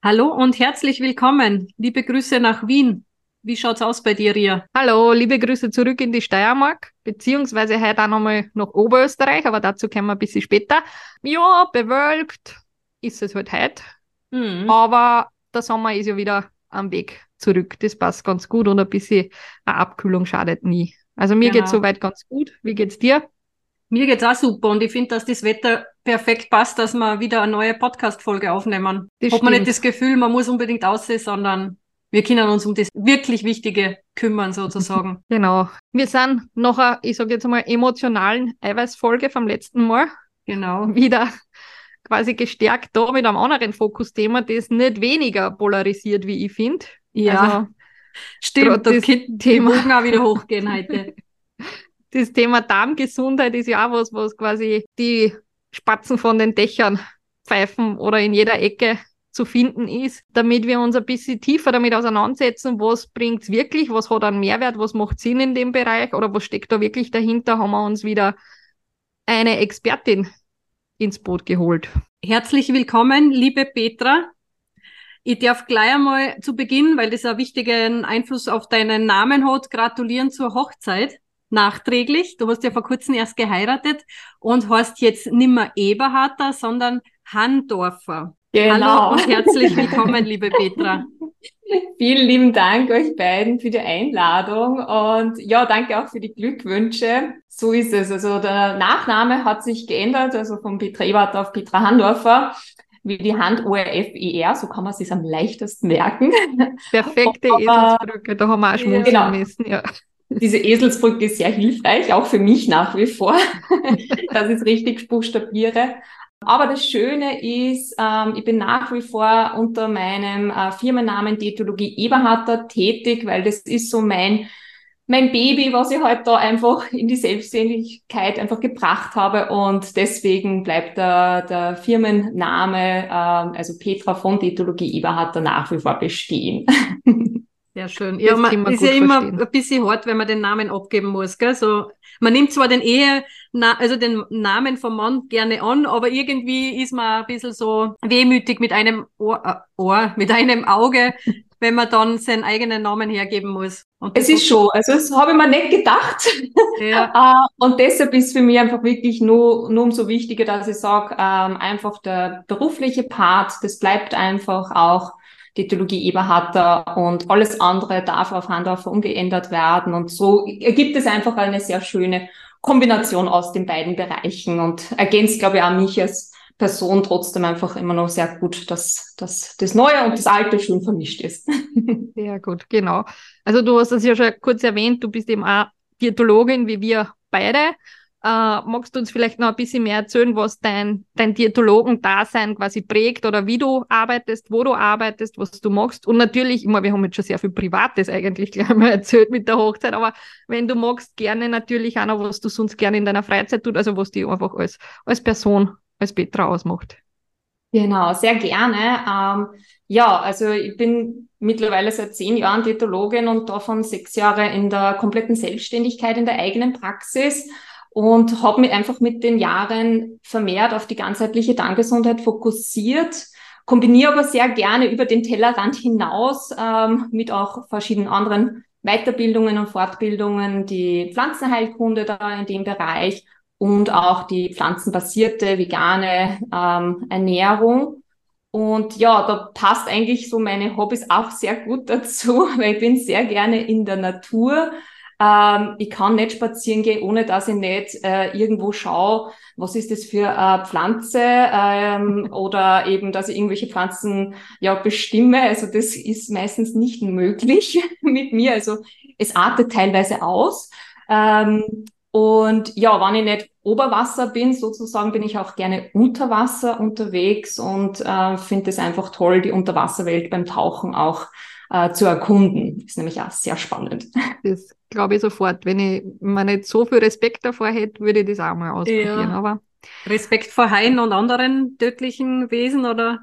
Hallo und herzlich willkommen. Liebe Grüße nach Wien. Wie schaut's aus bei dir, Ria? Hallo, liebe Grüße zurück in die Steiermark, beziehungsweise heute auch nochmal nach Oberösterreich, aber dazu kommen wir ein bisschen später. Ja, bewölkt ist es halt heute, mhm. aber der Sommer ist ja wieder am Weg zurück. Das passt ganz gut und ein bisschen eine Abkühlung schadet nie. Also mir genau. geht's soweit ganz gut. Wie geht's dir? Mir geht's auch super und ich finde, dass das Wetter perfekt passt, dass wir wieder eine neue Podcast-Folge aufnehmen. Das Hat man nicht das Gefühl, man muss unbedingt aussehen, sondern wir können uns um das wirklich Wichtige kümmern, sozusagen. Genau. Wir sind noch eine, ich sage jetzt mal, emotionalen Eiweißfolge vom letzten Mal. Genau. Wieder quasi gestärkt da mit einem anderen Fokusthema, das nicht weniger polarisiert, wie ich finde. Ja. Also, Stimmt, das Thema auch wieder hochgehen heute. das Thema Darmgesundheit ist ja auch was, was quasi die Spatzen von den Dächern pfeifen oder in jeder Ecke zu finden ist, damit wir uns ein bisschen tiefer damit auseinandersetzen, was bringt's wirklich, was hat einen Mehrwert, was macht Sinn in dem Bereich oder was steckt da wirklich dahinter, haben wir uns wieder eine Expertin ins Boot geholt. Herzlich willkommen, liebe Petra. Ich darf gleich einmal zu Beginn, weil das einen wichtigen Einfluss auf deinen Namen hat, gratulieren zur Hochzeit nachträglich. Du hast ja vor kurzem erst geheiratet und hast jetzt nimmer Eberharter, sondern Handorfer. Genau. Hallo und herzlich willkommen, liebe Petra. Vielen lieben Dank euch beiden für die Einladung und ja, danke auch für die Glückwünsche. So ist es. Also der Nachname hat sich geändert, also von Petra Ebert auf Petra Handorfer wie die Hand ORF-ER, so kann man es sich am leichtesten merken. Perfekte Eselsbrücke, da haben wir auch schmunzeln genau. müssen, ja. Diese Eselsbrücke ist sehr hilfreich, auch für mich nach wie vor, dass ich es richtig buchstabiere. Aber das Schöne ist, ähm, ich bin nach wie vor unter meinem äh, Firmennamen Diätologie Eberharter tätig, weil das ist so mein mein Baby, was ich heute halt da einfach in die Selbstständigkeit einfach gebracht habe und deswegen bleibt der, der Firmenname, äh, also Petra von Diätologie Eberharter nach wie vor bestehen. Sehr schön. Ja, man ist ja immer verstehen. ein bisschen hart, wenn man den Namen abgeben muss. Gell? So, man nimmt zwar den Ehe, also den Namen vom Mann gerne an, aber irgendwie ist man ein bisschen so wehmütig mit einem Ohr, äh, Ohr mit einem Auge, wenn man dann seinen eigenen Namen hergeben muss. es ist schon, also das habe ich mir nicht gedacht. Ja. Äh, und deshalb ist für mich einfach wirklich nur, nur umso wichtiger, dass ich sage, ähm, einfach der berufliche Part, das bleibt einfach auch die Theologie Eberharter und alles andere darf auf Handorfer umgeändert werden. Und so ergibt es einfach eine sehr schöne Kombination aus den beiden Bereichen und ergänzt, glaube ich, auch mich als Person trotzdem einfach immer noch sehr gut, dass, dass das Neue und das Alte schön vermischt ist. Sehr gut, genau. Also du hast es ja schon kurz erwähnt, du bist eben auch Diätologin wie wir beide. Äh, magst du uns vielleicht noch ein bisschen mehr erzählen, was dein, dein Diätologen-Dasein quasi prägt oder wie du arbeitest, wo du arbeitest, was du magst? Und natürlich, ich meine, wir haben jetzt schon sehr viel Privates eigentlich gleich mal erzählt mit der Hochzeit, aber wenn du magst, gerne natürlich auch noch, was du sonst gerne in deiner Freizeit tust, also was dich einfach als, als Person, als Petra ausmacht. Genau, sehr gerne. Ähm, ja, also ich bin mittlerweile seit zehn Jahren Diätologin und davon sechs Jahre in der kompletten Selbstständigkeit in der eigenen Praxis und habe mich einfach mit den Jahren vermehrt auf die ganzheitliche Darmgesundheit fokussiert, kombiniere aber sehr gerne über den Tellerrand hinaus ähm, mit auch verschiedenen anderen Weiterbildungen und Fortbildungen, die Pflanzenheilkunde da in dem Bereich und auch die pflanzenbasierte vegane ähm, Ernährung. Und ja, da passt eigentlich so meine Hobbys auch sehr gut dazu, weil ich bin sehr gerne in der Natur ähm, ich kann nicht spazieren gehen, ohne dass ich nicht äh, irgendwo schaue, was ist das für eine Pflanze ähm, oder eben, dass ich irgendwelche Pflanzen ja bestimme. Also das ist meistens nicht möglich mit mir. Also es artet teilweise aus. Ähm, Und ja, wenn ich nicht Oberwasser bin, sozusagen, bin ich auch gerne unter Wasser unterwegs und äh, finde es einfach toll, die Unterwasserwelt beim Tauchen auch äh, zu erkunden. Ist nämlich auch sehr spannend. Das glaube ich sofort. Wenn ich mir nicht so viel Respekt davor hätte, würde ich das auch mal ausprobieren. Ja. Aber Respekt vor Haien und anderen tödlichen Wesen oder?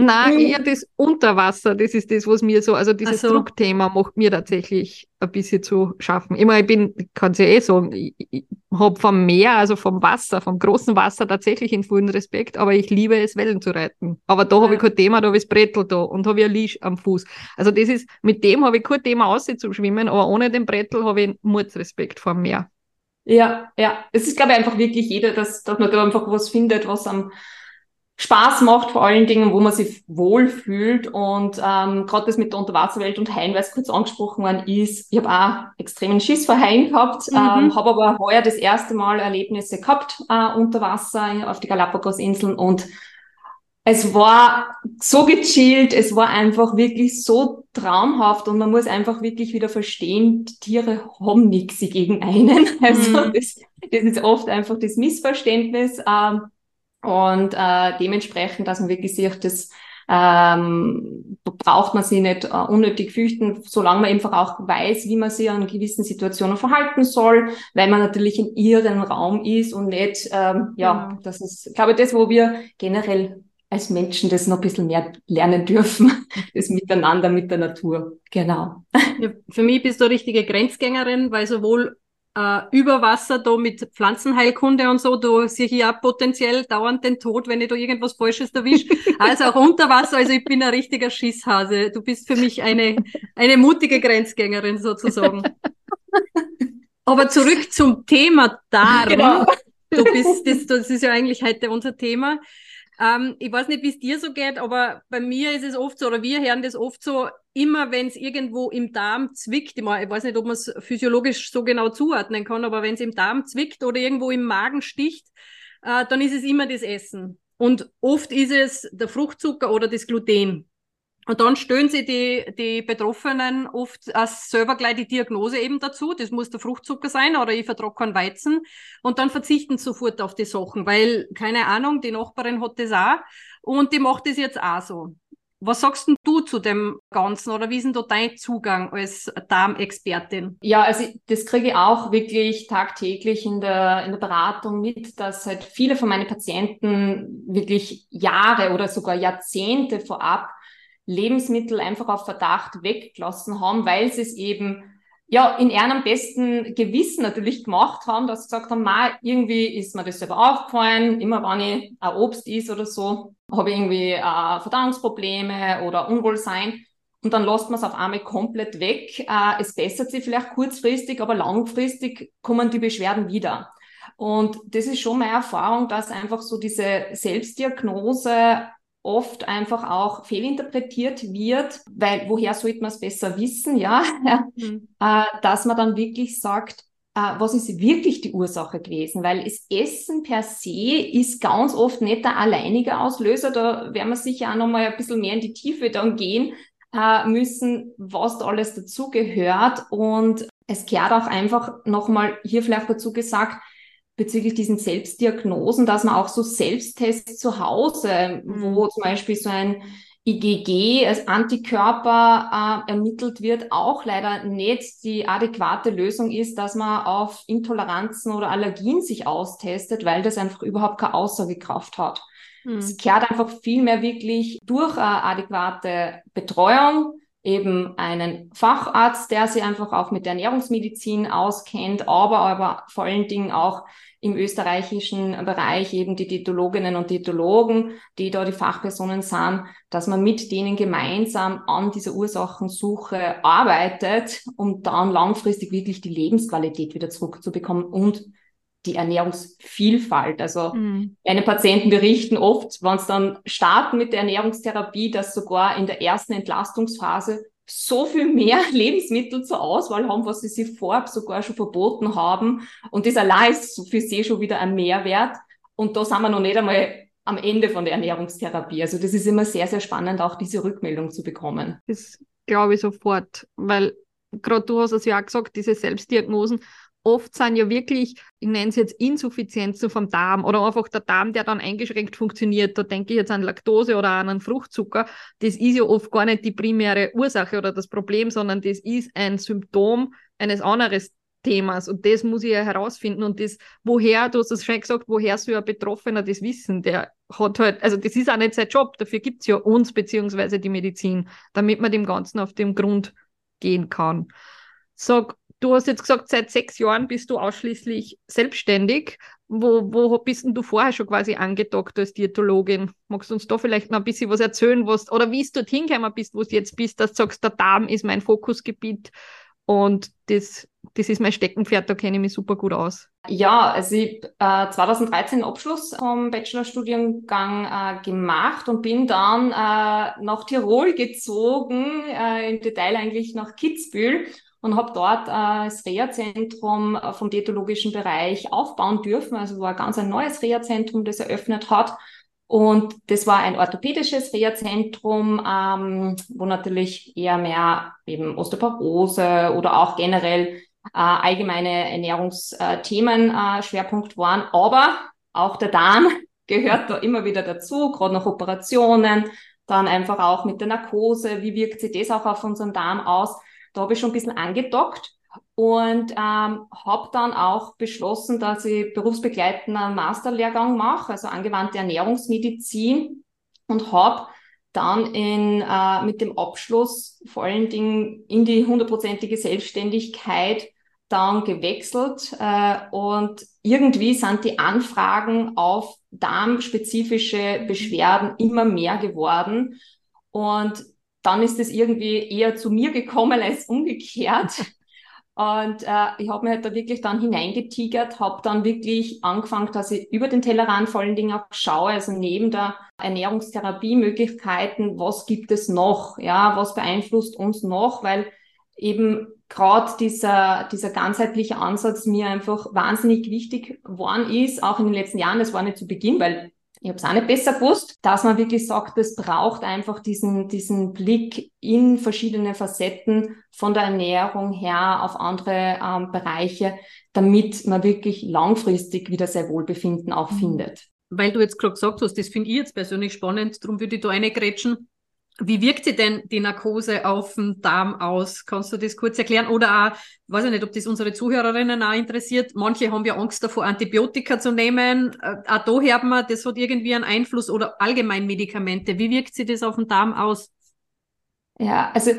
Nein, mhm. eher das Unterwasser, das ist das, was mir so, also dieses so. Druckthema macht mir tatsächlich ein bisschen zu schaffen. Immer, ich bin, kann es ja eh sagen, ich, ich habe vom Meer, also vom Wasser, vom großen Wasser tatsächlich in vollen Respekt, aber ich liebe es, Wellen zu reiten. Aber da ja. habe ich kein Thema, da habe ich das Brettel da und habe ich ein Leash am Fuß. Also das ist, mit dem habe ich kein Thema, aussehen zu schwimmen, aber ohne den Brettel habe ich Mordsrespekt vor dem Meer. Ja, ja. Es ist, glaube ich, einfach wirklich jeder, dass, dass man da einfach was findet, was am Spaß macht, vor allen Dingen, wo man sich wohlfühlt. Und ähm, gerade das mit der Unterwasserwelt und Haien, weil es kurz angesprochen worden ist, ich habe auch extremen Schiss vor Haien gehabt, mhm. ähm, habe aber heuer das erste Mal Erlebnisse gehabt äh, unter Wasser auf die Galapagos-Inseln und es war so gechillt, es war einfach wirklich so traumhaft und man muss einfach wirklich wieder verstehen, die Tiere haben nichts gegen einen. Also mhm. das, das ist oft einfach das Missverständnis. Ähm, und äh, dementsprechend, dass man wirklich sieht, das ähm, braucht man sich nicht äh, unnötig fürchten, solange man einfach auch weiß, wie man sich in gewissen Situationen verhalten soll, weil man natürlich in ihrem Raum ist und nicht, ähm, ja, mhm. das ist, glaube ich, das, wo wir generell als Menschen das noch ein bisschen mehr lernen dürfen, das Miteinander mit der Natur. Genau. Ja, für mich bist du richtige Grenzgängerin, weil sowohl äh, über Wasser da mit Pflanzenheilkunde und so, da sehe ich ja potenziell dauernd den Tod, wenn ich da irgendwas Falsches erwische. Also auch unter Wasser, also ich bin ein richtiger Schisshase. Du bist für mich eine, eine mutige Grenzgängerin sozusagen. Aber zurück zum Thema Darm. Genau. Du bist, das, das ist ja eigentlich heute unser Thema. Ähm, ich weiß nicht, wie es dir so geht, aber bei mir ist es oft so, oder wir hören das oft so, immer wenn es irgendwo im Darm zwickt, ich, weiß nicht, ob man es physiologisch so genau zuordnen kann, aber wenn es im Darm zwickt oder irgendwo im Magen sticht, äh, dann ist es immer das Essen. Und oft ist es der Fruchtzucker oder das Gluten. Und dann stellen sie die, die Betroffenen oft als selber gleich die Diagnose eben dazu. Das muss der Fruchtzucker sein oder ich vertrage keinen Weizen. Und dann verzichten sie sofort auf die Sachen, weil, keine Ahnung, die Nachbarin hat das auch und die macht das jetzt auch so. Was sagst denn du zu dem Ganzen oder wie ist denn da dein Zugang als Darmexpertin? Ja, also das kriege ich auch wirklich tagtäglich in der, in der Beratung mit, dass halt viele von meinen Patienten wirklich Jahre oder sogar Jahrzehnte vorab Lebensmittel einfach auf Verdacht weggelassen haben, weil sie es eben ja in ihrem besten Gewissen natürlich gemacht haben, dass sie gesagt haben, ma, irgendwie ist mir das selber aufgefallen, immer wenn ich ein Obst is oder so, habe ich irgendwie äh, Verdauungsprobleme oder Unwohlsein. Und dann lässt man es auf einmal komplett weg. Äh, es bessert sich vielleicht kurzfristig, aber langfristig kommen die Beschwerden wieder. Und das ist schon meine Erfahrung, dass einfach so diese Selbstdiagnose oft einfach auch fehlinterpretiert wird, weil woher sollte man es besser wissen, ja, mhm. äh, dass man dann wirklich sagt, äh, was ist wirklich die Ursache gewesen, weil das Essen per se ist ganz oft nicht der alleinige Auslöser, da werden wir sicher auch nochmal ein bisschen mehr in die Tiefe dann gehen äh, müssen, was da alles dazugehört. Und es gehört auch einfach nochmal hier vielleicht dazu gesagt, bezüglich diesen Selbstdiagnosen, dass man auch so Selbsttests zu Hause, mhm. wo zum Beispiel so ein IgG als Antikörper äh, ermittelt wird, auch leider nicht die adäquate Lösung ist, dass man auf Intoleranzen oder Allergien sich austestet, weil das einfach überhaupt keine Aussagekraft hat. Mhm. Es kehrt einfach viel mehr wirklich durch eine adäquate Betreuung, eben einen Facharzt, der sich einfach auch mit der Ernährungsmedizin auskennt, aber aber vor allen Dingen auch im österreichischen Bereich eben die Diätologinnen und Diätologen, die da die Fachpersonen sind, dass man mit denen gemeinsam an dieser Ursachensuche arbeitet, um dann langfristig wirklich die Lebensqualität wieder zurückzubekommen und die Ernährungsvielfalt. Also mhm. meine Patienten berichten oft, wenn es dann starten mit der Ernährungstherapie, dass sogar in der ersten Entlastungsphase so viel mehr Lebensmittel zur Auswahl haben, was sie sich vorab sogar schon verboten haben. Und das allein ist für sie schon wieder ein Mehrwert. Und da sind wir noch nicht einmal am Ende von der Ernährungstherapie. Also das ist immer sehr, sehr spannend, auch diese Rückmeldung zu bekommen. Das glaube ich sofort, weil gerade du hast es ja auch gesagt, diese Selbstdiagnosen, oft sind ja wirklich, ich nenne es jetzt Insuffizienzen vom Darm oder einfach der Darm, der dann eingeschränkt funktioniert. Da denke ich jetzt an Laktose oder an einen Fruchtzucker. Das ist ja oft gar nicht die primäre Ursache oder das Problem, sondern das ist ein Symptom eines anderen Themas. Und das muss ich ja herausfinden. Und das, woher, du hast es schon gesagt, woher soll ein Betroffener das wissen? Der hat halt, also das ist auch nicht sein Job, dafür gibt es ja uns beziehungsweise die Medizin, damit man dem Ganzen auf den Grund gehen kann. Sag, du hast jetzt gesagt, seit sechs Jahren bist du ausschließlich selbstständig. Wo, wo bist denn du vorher schon quasi angedockt als Diätologin? Magst du uns da vielleicht noch ein bisschen was erzählen, was, oder wie du dorthin gekommen bist, wo du jetzt bist, dass du sagst, der Darm ist mein Fokusgebiet und das, das ist mein Steckenpferd, da kenne ich mich super gut aus. Ja, also ich habe äh, 2013 Abschluss vom Bachelorstudiengang äh, gemacht und bin dann äh, nach Tirol gezogen, äh, im Detail eigentlich nach Kitzbühel und habe dort äh, das Reha-Zentrum äh, vom diätologischen Bereich aufbauen dürfen. Also war ganz ein neues Reha-Zentrum, das eröffnet hat. Und das war ein orthopädisches Reha-Zentrum, ähm, wo natürlich eher mehr eben Osteoporose oder auch generell äh, allgemeine Ernährungsthemen äh, Schwerpunkt waren. Aber auch der Darm gehört da immer wieder dazu, gerade nach Operationen, dann einfach auch mit der Narkose. Wie wirkt sich das auch auf unseren Darm aus? Da habe ich schon ein bisschen angedockt und ähm, habe dann auch beschlossen, dass ich berufsbegleitenden Masterlehrgang mache, also angewandte Ernährungsmedizin und habe dann in, äh, mit dem Abschluss vor allen Dingen in die hundertprozentige Selbstständigkeit dann gewechselt äh, und irgendwie sind die Anfragen auf darmspezifische Beschwerden immer mehr geworden. Und dann ist es irgendwie eher zu mir gekommen als umgekehrt. Und äh, ich habe mir halt da wirklich dann hineingetigert, habe dann wirklich angefangen, dass ich über den Tellerrand vor allen Dingen auch schaue, also neben der Ernährungstherapie-Möglichkeiten, was gibt es noch? Ja, was beeinflusst uns noch? Weil eben gerade dieser, dieser ganzheitliche Ansatz mir einfach wahnsinnig wichtig geworden ist, auch in den letzten Jahren. Das war nicht zu Beginn, weil ich habe es auch nicht besser gewusst, dass man wirklich sagt, es braucht einfach diesen, diesen Blick in verschiedene Facetten von der Ernährung her auf andere ähm, Bereiche, damit man wirklich langfristig wieder sein Wohlbefinden auch mhm. findet. Weil du jetzt gerade gesagt hast, das finde ich jetzt persönlich spannend, darum würde ich da eine grätschen. Wie wirkt sich denn die Narkose auf den Darm aus? Kannst du das kurz erklären? Oder auch, weiß ich nicht, ob das unsere Zuhörerinnen auch interessiert. Manche haben ja Angst davor, Antibiotika zu nehmen. Äh, auch da hört man, das hat irgendwie einen Einfluss oder allgemein Medikamente. Wie wirkt sich das auf den Darm aus? Ja, also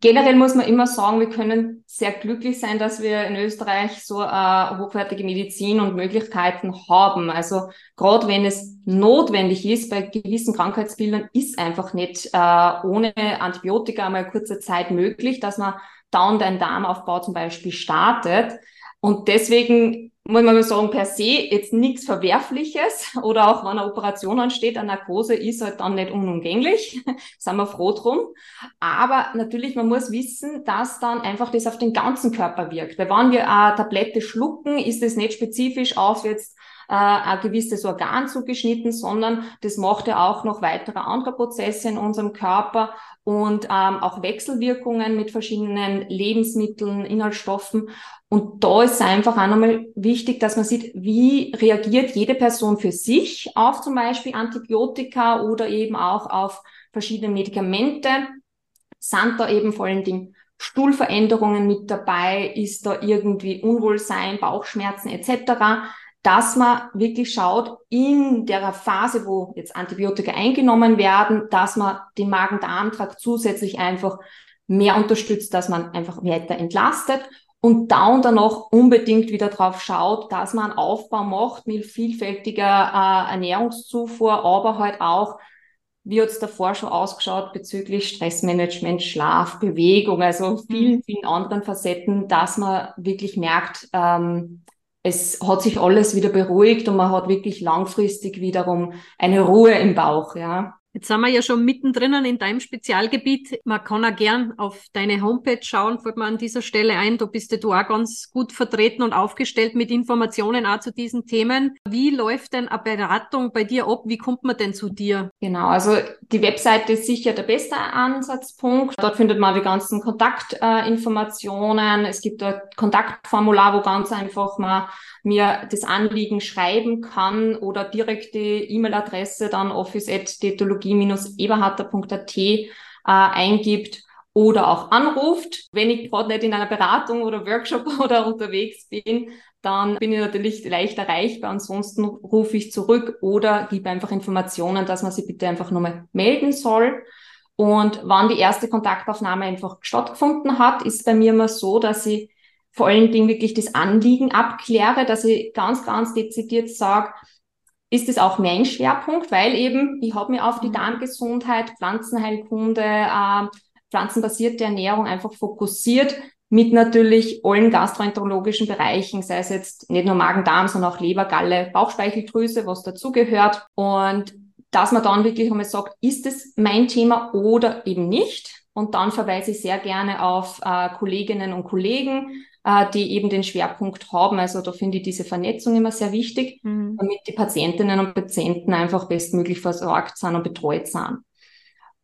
generell muss man immer sagen, wir können sehr glücklich sein, dass wir in Österreich so äh, hochwertige Medizin und Möglichkeiten haben. Also gerade wenn es notwendig ist, bei gewissen Krankheitsbildern ist einfach nicht äh, ohne Antibiotika einmal kurze Zeit möglich, dass man dauernd einen Darmaufbau zum Beispiel startet. Und deswegen muss man sagen, per se jetzt nichts Verwerfliches oder auch wenn eine Operation ansteht, eine Narkose ist halt dann nicht unumgänglich, sind wir froh drum. Aber natürlich, man muss wissen, dass dann einfach das auf den ganzen Körper wirkt. Weil wenn wir eine Tablette schlucken, ist es nicht spezifisch auf jetzt äh, ein gewisses Organ zugeschnitten, sondern das macht ja auch noch weitere andere Prozesse in unserem Körper und ähm, auch Wechselwirkungen mit verschiedenen Lebensmitteln, Inhaltsstoffen. Und da ist einfach auch nochmal wichtig, dass man sieht, wie reagiert jede Person für sich auf zum Beispiel Antibiotika oder eben auch auf verschiedene Medikamente. Sind da eben vor allen Dingen Stuhlveränderungen mit dabei? Ist da irgendwie Unwohlsein, Bauchschmerzen etc.? Dass man wirklich schaut, in der Phase, wo jetzt Antibiotika eingenommen werden, dass man den Magen-Darm-Trakt zusätzlich einfach mehr unterstützt, dass man einfach weiter entlastet und da und danach unbedingt wieder drauf schaut, dass man einen Aufbau macht mit vielfältiger äh, Ernährungszufuhr, aber halt auch, wie hat es davor schon ausgeschaut bezüglich Stressmanagement, Schlaf, Bewegung, also vielen, mhm. vielen anderen Facetten, dass man wirklich merkt, ähm, es hat sich alles wieder beruhigt und man hat wirklich langfristig wiederum eine Ruhe im Bauch, ja. Jetzt sind wir ja schon mittendrin in deinem Spezialgebiet. Man kann auch gern auf deine Homepage schauen, fällt mir an dieser Stelle ein. Da bist du auch ganz gut vertreten und aufgestellt mit Informationen auch zu diesen Themen. Wie läuft denn eine Beratung bei dir ab? Wie kommt man denn zu dir? Genau, also die Webseite ist sicher der beste Ansatzpunkt. Dort findet man die ganzen Kontaktinformationen. Äh, es gibt dort Kontaktformular, wo ganz einfach man mir das Anliegen schreiben kann oder direkte E-Mail-Adresse dann office.detologie-eberharter.at äh, eingibt oder auch anruft. Wenn ich gerade nicht in einer Beratung oder Workshop oder unterwegs bin, dann bin ich natürlich leicht erreichbar. Ansonsten rufe ich zurück oder gebe einfach Informationen, dass man sich bitte einfach nochmal melden soll. Und wann die erste Kontaktaufnahme einfach stattgefunden hat, ist bei mir immer so, dass ich vor allen Dingen wirklich das Anliegen abkläre, dass ich ganz, ganz dezidiert sage, ist es auch mein Schwerpunkt, weil eben ich habe mir auf die mhm. Darmgesundheit, Pflanzenheilkunde, äh, pflanzenbasierte Ernährung einfach fokussiert mit natürlich allen gastroenterologischen Bereichen, sei es jetzt nicht nur Magen-Darm, sondern auch Leber, Galle, Bauchspeicheldrüse, was dazugehört. Und dass man dann wirklich einmal sagt, ist es mein Thema oder eben nicht? Und dann verweise ich sehr gerne auf äh, Kolleginnen und Kollegen, äh, die eben den Schwerpunkt haben. Also da finde ich diese Vernetzung immer sehr wichtig, mhm. damit die Patientinnen und Patienten einfach bestmöglich versorgt sind und betreut sind.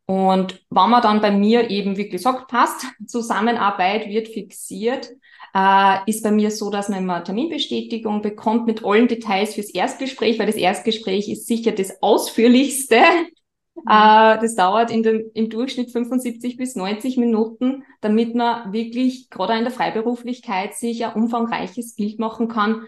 Und wenn man dann bei mir eben, wie gesagt, passt, Zusammenarbeit wird fixiert, äh, ist bei mir so, dass man immer Terminbestätigung bekommt mit allen Details fürs Erstgespräch, weil das Erstgespräch ist sicher das ausführlichste. Äh, das dauert in dem, im Durchschnitt 75 bis 90 Minuten, damit man wirklich gerade in der Freiberuflichkeit sich ein umfangreiches Bild machen kann.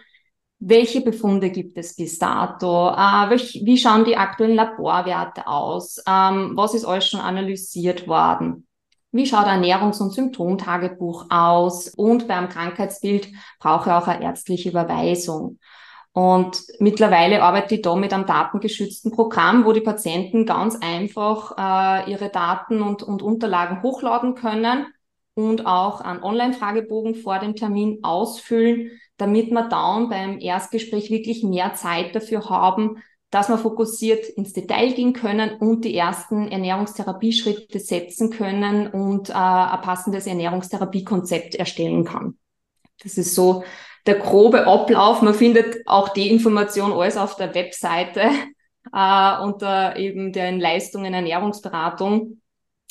Welche Befunde gibt es bis dato? Äh, welch, wie schauen die aktuellen Laborwerte aus? Ähm, was ist alles schon analysiert worden? Wie schaut Ernährungs- und Symptomtagebuch aus? Und beim Krankheitsbild brauche ich auch eine ärztliche Überweisung. Und mittlerweile arbeite ich da mit einem datengeschützten Programm, wo die Patienten ganz einfach äh, ihre Daten und, und Unterlagen hochladen können und auch einen Online-Fragebogen vor dem Termin ausfüllen, damit wir dann beim Erstgespräch wirklich mehr Zeit dafür haben, dass wir fokussiert ins Detail gehen können und die ersten Ernährungstherapieschritte setzen können und äh, ein passendes Ernährungstherapiekonzept erstellen kann. Das ist so der grobe Ablauf. Man findet auch die Information alles auf der Webseite äh, unter eben den Leistungen Ernährungsberatung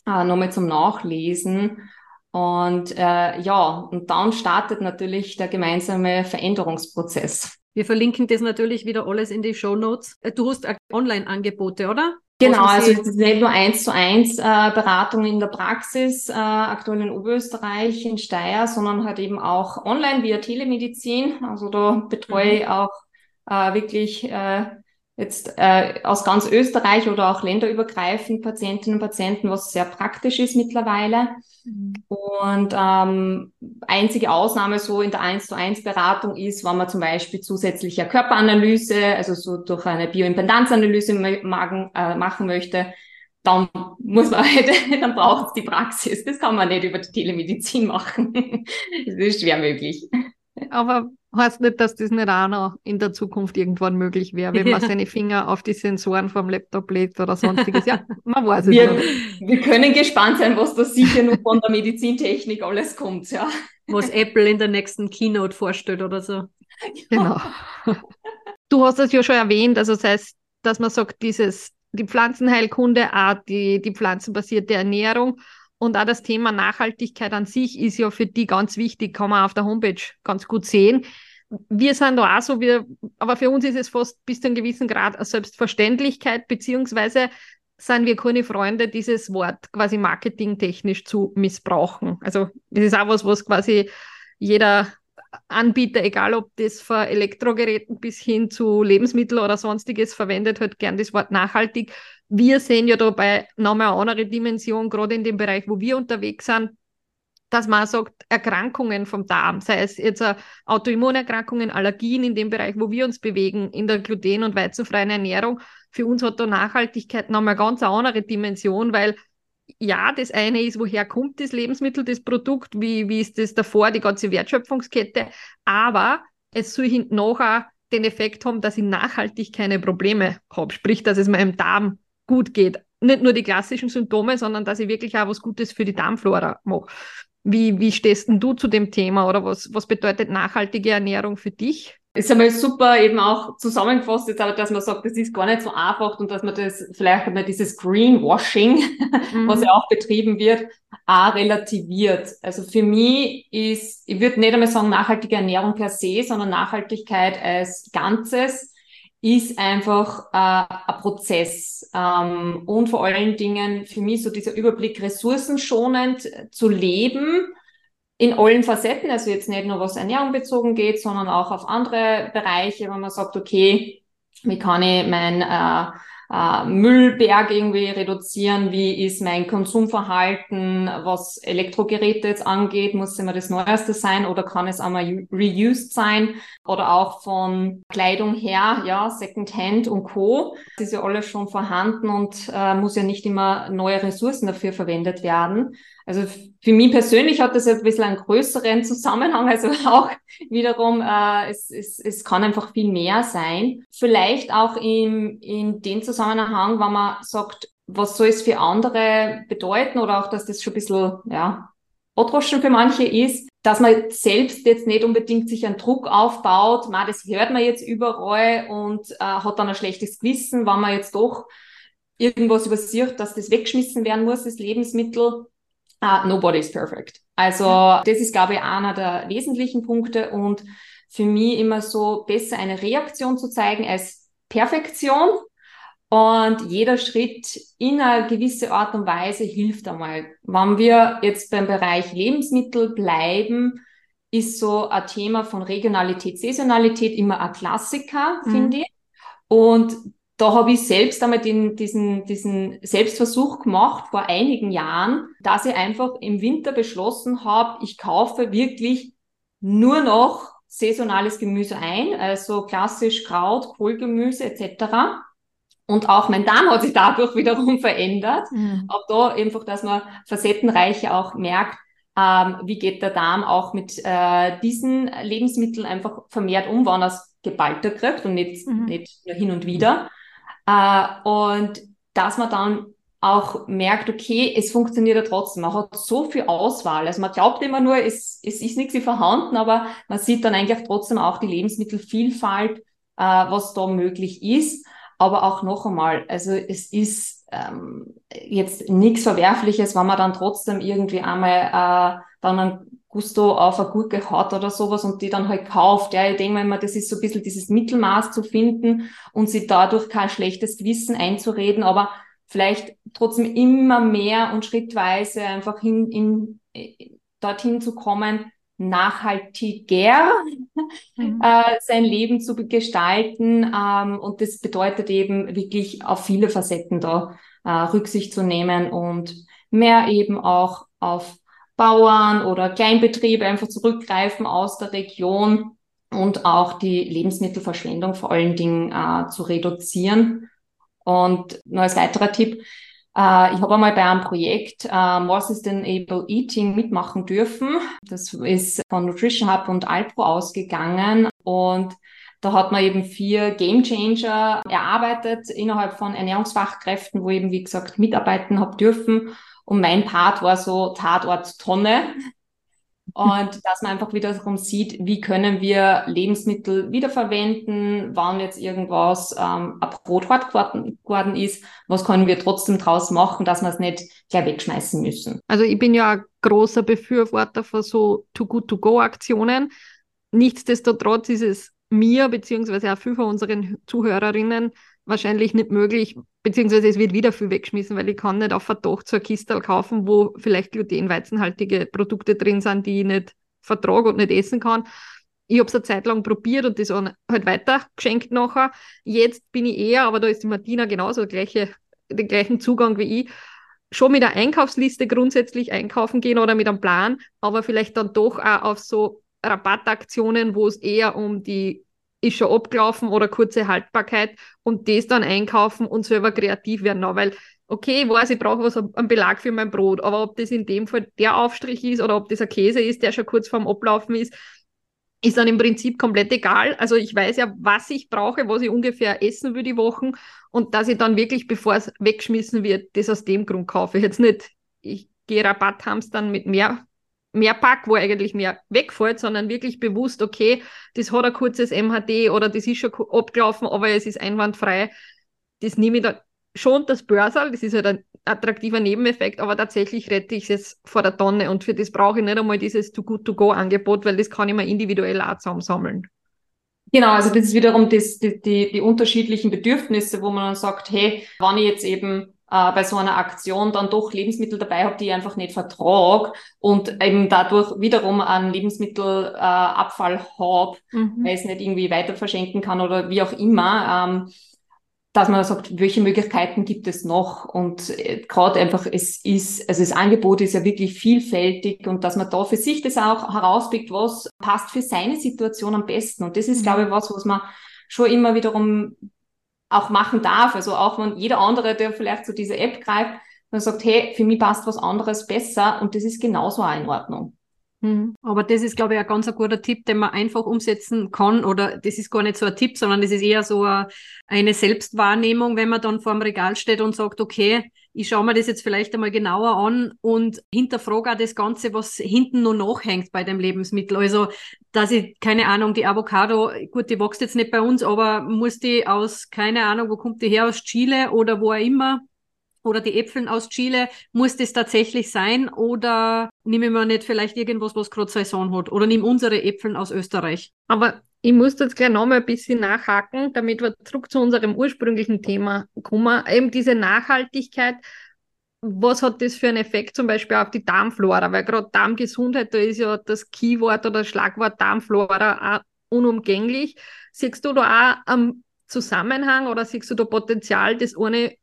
äh, nochmal zum Nachlesen. Und äh, ja, und dann startet natürlich der gemeinsame Veränderungsprozess. Wir verlinken das natürlich wieder alles in die Show Notes. Äh, du hast Online-Angebote, oder? Genau, also es ist nicht nur eins zu eins äh, Beratung in der Praxis, äh, aktuell in Oberösterreich, in Steyr, sondern halt eben auch online via Telemedizin. Also da betreue mhm. ich auch äh, wirklich äh, jetzt äh, aus ganz Österreich oder auch länderübergreifend Patientinnen und Patienten, was sehr praktisch ist mittlerweile. Mhm. Und ähm, einzige Ausnahme so in der 1 zu 1 Beratung ist, wenn man zum Beispiel zusätzliche Körperanalyse, also so durch eine Bioimpedanzanalyse Magen, äh, machen möchte, dann muss man halt, dann braucht es die Praxis. Das kann man nicht über die Telemedizin machen. das ist schwer möglich. Aber heißt nicht, dass das nicht auch noch in der Zukunft irgendwann möglich wäre, wenn man seine Finger auf die Sensoren vom Laptop legt oder sonstiges. Ja, man weiß es wir, nicht. Wir können gespannt sein, was da sicher noch von der Medizintechnik alles kommt, ja. Was Apple in der nächsten Keynote vorstellt oder so. Genau. Du hast es ja schon erwähnt, also das heißt, dass man sagt, dieses, die Pflanzenheilkunde, auch die, die pflanzenbasierte Ernährung, und auch das Thema Nachhaltigkeit an sich ist ja für die ganz wichtig, kann man auf der Homepage ganz gut sehen. Wir sind da auch so, wir, aber für uns ist es fast bis zu einem gewissen Grad eine Selbstverständlichkeit, beziehungsweise sind wir keine Freunde, dieses Wort quasi marketingtechnisch zu missbrauchen. Also das ist auch was, was quasi jeder Anbieter, egal ob das von Elektrogeräten bis hin zu Lebensmitteln oder sonstiges verwendet, hat gern das Wort nachhaltig wir sehen ja dabei nochmal eine andere Dimension, gerade in dem Bereich, wo wir unterwegs sind, dass man sagt, Erkrankungen vom Darm, sei es jetzt Autoimmunerkrankungen, Allergien in dem Bereich, wo wir uns bewegen, in der gluten- und weizenfreien Ernährung, für uns hat da Nachhaltigkeit nochmal eine ganz andere Dimension, weil ja, das eine ist, woher kommt das Lebensmittel, das Produkt, wie, wie ist das davor, die ganze Wertschöpfungskette, aber es soll hinten nachher den Effekt haben, dass ich nachhaltig keine Probleme habe, sprich, dass es meinem Darm gut geht. nicht nur die klassischen Symptome, sondern dass ich wirklich auch was Gutes für die Darmflora mache. Wie, wie stehst denn du zu dem Thema oder was, was bedeutet nachhaltige Ernährung für dich? ist einmal super eben auch zusammengefasst jetzt aber, dass man sagt, das ist gar nicht so einfach und dass man das vielleicht einmal dieses Greenwashing, mhm. was ja auch betrieben wird, auch relativiert. Also für mich ist, ich würde nicht einmal sagen nachhaltige Ernährung per se, sondern Nachhaltigkeit als Ganzes ist einfach äh, ein Prozess. Ähm, und vor allen Dingen für mich so dieser Überblick, ressourcenschonend zu leben, in allen Facetten, also jetzt nicht nur was Ernährung bezogen geht, sondern auch auf andere Bereiche, wenn man sagt, okay, wie kann ich mein äh, äh, Müllberg irgendwie reduzieren, wie ist mein Konsumverhalten, was Elektrogeräte jetzt angeht, muss immer das Neueste sein oder kann es einmal reused sein oder auch von Kleidung her, ja, Secondhand und Co. Das ist ja alles schon vorhanden und äh, muss ja nicht immer neue Ressourcen dafür verwendet werden. Also für mich persönlich hat das ein bisschen einen größeren Zusammenhang, also auch wiederum, äh, es, es, es kann einfach viel mehr sein. Vielleicht auch in, in dem Zusammenhang, wenn man sagt, was soll es für andere bedeuten oder auch, dass das schon ein bisschen, ja, Otroschen für manche ist, dass man selbst jetzt nicht unbedingt sich einen Druck aufbaut, man, das hört man jetzt überall und äh, hat dann ein schlechtes Gewissen, wenn man jetzt doch irgendwas übersieht, dass das weggeschmissen werden muss, das Lebensmittel uh, nobody is perfect. Also das ist, glaube ich, einer der wesentlichen Punkte und für mich immer so besser eine Reaktion zu zeigen als Perfektion. Und jeder Schritt in einer gewissen Art und Weise hilft einmal. Wenn wir jetzt beim Bereich Lebensmittel bleiben, ist so ein Thema von Regionalität, Saisonalität immer ein Klassiker, mhm. finde ich. Und da habe ich selbst einmal den, diesen, diesen Selbstversuch gemacht vor einigen Jahren, dass ich einfach im Winter beschlossen habe, ich kaufe wirklich nur noch saisonales Gemüse ein, also klassisch Kraut, Kohlgemüse etc. Und auch mein Darm hat sich dadurch wiederum verändert. Mhm. Auch da einfach, dass man facettenreich auch merkt, ähm, wie geht der Darm auch mit äh, diesen Lebensmitteln einfach vermehrt um, wann er es geballter kriegt und nicht, mhm. nicht nur hin und wieder. Äh, und dass man dann auch merkt, okay, es funktioniert ja trotzdem. Man hat so viel Auswahl. Also man glaubt immer nur, es, es ist nichts vorhanden, aber man sieht dann eigentlich trotzdem auch die Lebensmittelvielfalt, äh, was da möglich ist. Aber auch noch einmal, also es ist ähm, jetzt nichts Verwerfliches, wenn man dann trotzdem irgendwie einmal äh, dann einen Gusto auf eine Gurke hat oder sowas und die dann halt kauft. Ja, ich denke mir immer, das ist so ein bisschen dieses Mittelmaß zu finden und sie dadurch kein schlechtes Gewissen einzureden, aber vielleicht trotzdem immer mehr und schrittweise einfach hin, in, dorthin zu kommen, nachhaltiger mhm. äh, sein Leben zu gestalten. Ähm, und das bedeutet eben wirklich auf viele Facetten da äh, Rücksicht zu nehmen und mehr eben auch auf Bauern oder Kleinbetriebe einfach zurückgreifen aus der Region und auch die Lebensmittelverschwendung vor allen Dingen äh, zu reduzieren. Und nur als weiterer Tipp, äh, ich habe einmal bei einem Projekt äh, More Sustainable Eating mitmachen dürfen. Das ist von Nutrition Hub und Alpro ausgegangen und da hat man eben vier Game Changer erarbeitet innerhalb von Ernährungsfachkräften, wo eben, wie gesagt, mitarbeiten habe dürfen. Und mein Part war so Tatort Tonne. Und dass man einfach wiederum sieht, wie können wir Lebensmittel wiederverwenden, wann jetzt irgendwas ähm, ein Brot hart geworden ist, was können wir trotzdem draus machen, dass wir es nicht gleich wegschmeißen müssen. Also ich bin ja ein großer Befürworter von so Too-Good-To-Go-Aktionen. Nichtsdestotrotz ist es mir, beziehungsweise auch viel von unseren Zuhörerinnen, wahrscheinlich nicht möglich, beziehungsweise es wird wieder viel weggeschmissen, weil ich kann nicht auf Verdacht ein Kistel kaufen, wo vielleicht glutenweizenhaltige Produkte drin sind, die ich nicht vertrage und nicht essen kann. Ich habe es eine Zeit lang probiert und das halt weiter geschenkt nachher. Jetzt bin ich eher, aber da ist die Martina genauso gleiche, den gleichen Zugang wie ich, schon mit der Einkaufsliste grundsätzlich einkaufen gehen oder mit einem Plan, aber vielleicht dann doch auch auf so Rabattaktionen, wo es eher um die ist schon abgelaufen oder kurze Haltbarkeit und das dann einkaufen und selber kreativ werden. Auch, weil, okay, ich weiß, ich brauche was, einen Belag für mein Brot, aber ob das in dem Fall der Aufstrich ist oder ob das ein Käse ist, der schon kurz vorm Ablaufen ist, ist dann im Prinzip komplett egal. Also ich weiß ja, was ich brauche, was ich ungefähr essen würde die Wochen und dass ich dann wirklich, bevor es weggeschmissen wird, das aus dem Grund kaufe. Jetzt nicht, ich gehe Rabatt dann mit mehr, mehr Pack, wo eigentlich mehr wegfällt, sondern wirklich bewusst, okay, das hat ein kurzes MHD oder das ist schon abgelaufen, aber es ist einwandfrei. Das nehme ich dann schon das Börsal, das ist halt ein attraktiver Nebeneffekt, aber tatsächlich rette ich es vor der Tonne und für das brauche ich nicht einmal dieses Too Good To Go Angebot, weil das kann ich mir individuell auch zusammensammeln. Genau, also das ist wiederum das, die, die, die unterschiedlichen Bedürfnisse, wo man dann sagt, hey, wenn ich jetzt eben äh, bei so einer Aktion dann doch Lebensmittel dabei habe, die ich einfach nicht vertrage und eben dadurch wiederum einen Lebensmittelabfall äh, habe, mhm. weil ich es nicht irgendwie weiter verschenken kann oder wie auch immer, ähm, dass man sagt, welche Möglichkeiten gibt es noch? Und äh, gerade einfach, es ist, also das Angebot ist ja wirklich vielfältig und dass man da für sich das auch herauspickt, was passt für seine Situation am besten. Und das ist, mhm. glaube ich, was, was man schon immer wiederum auch machen darf. Also auch wenn jeder andere, der vielleicht zu dieser App greift, man sagt, hey, für mich passt was anderes besser und das ist genauso auch in Ordnung. Mhm. Aber das ist, glaube ich, ein ganz guter Tipp, den man einfach umsetzen kann. Oder das ist gar nicht so ein Tipp, sondern das ist eher so eine Selbstwahrnehmung, wenn man dann vor dem Regal steht und sagt, okay, ich schaue mir das jetzt vielleicht einmal genauer an und hinterfrage auch das Ganze, was hinten noch nachhängt bei dem Lebensmittel. Also, dass ich, keine Ahnung, die Avocado, gut, die wächst jetzt nicht bei uns, aber muss die aus, keine Ahnung, wo kommt die her, aus Chile oder wo auch immer, oder die Äpfeln aus Chile, muss das tatsächlich sein oder nehmen wir nicht vielleicht irgendwas, was gerade Saison hat oder nehmen unsere Äpfeln aus Österreich? Aber ich muss jetzt gleich nochmal ein bisschen nachhaken, damit wir zurück zu unserem ursprünglichen Thema kommen. Eben diese Nachhaltigkeit. Was hat das für einen Effekt zum Beispiel auf die Darmflora? Weil gerade Darmgesundheit, da ist ja das Keyword oder Schlagwort Darmflora auch unumgänglich. Siehst du da auch am Zusammenhang oder siehst du da Potenzial, das eine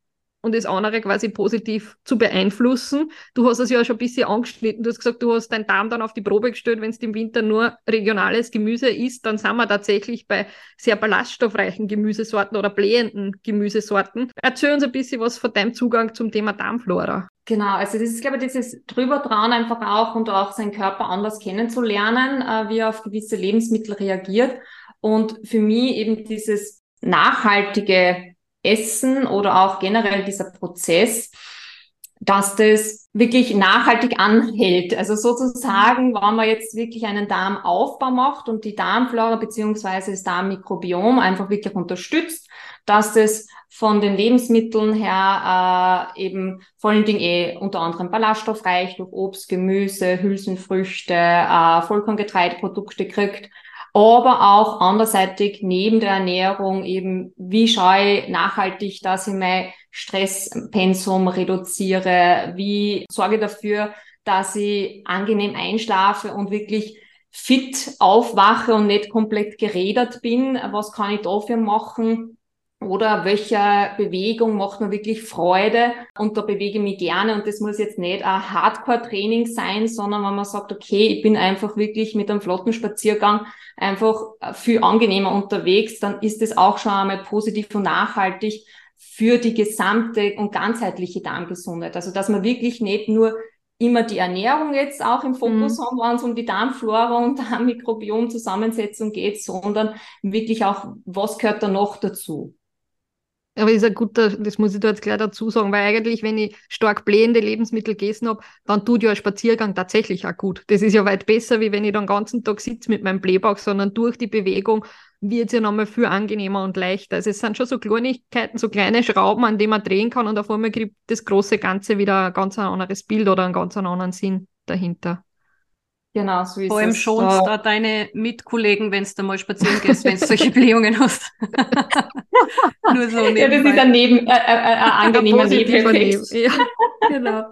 und das andere quasi positiv zu beeinflussen. Du hast es ja schon ein bisschen angeschnitten. Du hast gesagt, du hast deinen Darm dann auf die Probe gestellt, wenn es im Winter nur regionales Gemüse ist, dann sind wir tatsächlich bei sehr ballaststoffreichen Gemüsesorten oder blähenden Gemüsesorten. Erzähl uns ein bisschen was von deinem Zugang zum Thema Darmflora. Genau, also das ist, glaube ich, dieses drüber dran einfach auch und auch seinen Körper anders kennenzulernen, äh, wie er auf gewisse Lebensmittel reagiert. Und für mich eben dieses nachhaltige Essen oder auch generell dieser Prozess, dass das wirklich nachhaltig anhält. Also sozusagen, wenn man jetzt wirklich einen Darmaufbau macht und die Darmflora beziehungsweise das Darmmikrobiom einfach wirklich unterstützt, dass das von den Lebensmitteln her äh, eben vor allen Dingen eh unter anderem ballaststoffreich durch Obst, Gemüse, Hülsenfrüchte, äh, Vollkorngetreideprodukte kriegt aber auch anderseitig neben der Ernährung eben, wie schaue ich nachhaltig, dass ich mein Stresspensum reduziere, wie sorge dafür, dass ich angenehm einschlafe und wirklich fit aufwache und nicht komplett gerädert bin. Was kann ich dafür machen? Oder welche Bewegung macht mir wirklich Freude? Und da bewege ich mich gerne. Und das muss jetzt nicht ein Hardcore-Training sein, sondern wenn man sagt, okay, ich bin einfach wirklich mit einem flotten Spaziergang einfach viel angenehmer unterwegs, dann ist es auch schon einmal positiv und nachhaltig für die gesamte und ganzheitliche Darmgesundheit. Also, dass man wirklich nicht nur immer die Ernährung jetzt auch im Fokus mhm. haben, wenn es um die Darmflora und Darmmikrobiom-Zusammensetzung geht, sondern wirklich auch, was gehört da noch dazu? Aber ist ein guter, das muss ich da jetzt gleich dazu sagen, weil eigentlich, wenn ich stark blähende Lebensmittel gegessen habe, dann tut ja ein Spaziergang tatsächlich auch gut. Das ist ja weit besser, wie wenn ich den ganzen Tag sitze mit meinem Blähbauch, sondern durch die Bewegung wird es ja nochmal viel angenehmer und leichter. Also es sind schon so Kleinigkeiten, so kleine Schrauben, an denen man drehen kann und auf einmal kriegt das große Ganze wieder ein ganz anderes Bild oder einen ganz anderen Sinn dahinter. Genau, so ist Vor allem es. schonst da deine Mitkollegen, wenn du mal spazieren gehst, wenn du solche Blähungen hast. Nur so nebenbei. Ja, das ist ein, Neben, äh, äh, äh angenehmer Nebeneffekt. Ja, genau.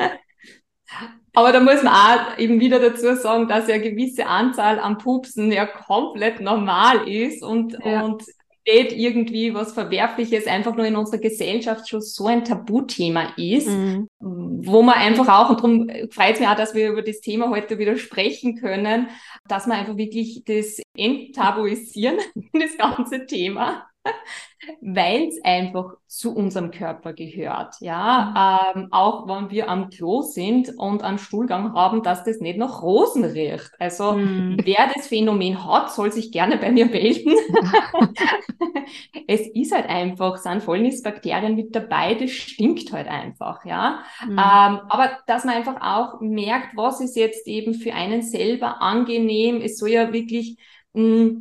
Aber da muss man auch eben wieder dazu sagen, dass ja eine gewisse Anzahl an Pupsen ja komplett normal ist und, ja. und nicht irgendwie was Verwerfliches einfach nur in unserer Gesellschaft schon so ein Tabuthema ist, mhm. wo man einfach auch, und darum freut es mich auch, dass wir über das Thema heute wieder sprechen können, dass wir einfach wirklich das enttabuisieren, das ganze Thema. Weil es einfach zu unserem Körper gehört. Ja, mhm. ähm, auch wenn wir am Klo sind und einen Stuhlgang haben, dass das nicht nach Rosen riecht. Also mhm. wer das Phänomen hat, soll sich gerne bei mir melden. es ist halt einfach, sind Fäulnisbakterien mit dabei, das stinkt halt einfach, ja. Mhm. Ähm, aber dass man einfach auch merkt, was ist jetzt eben für einen selber angenehm. Es soll ja wirklich mh,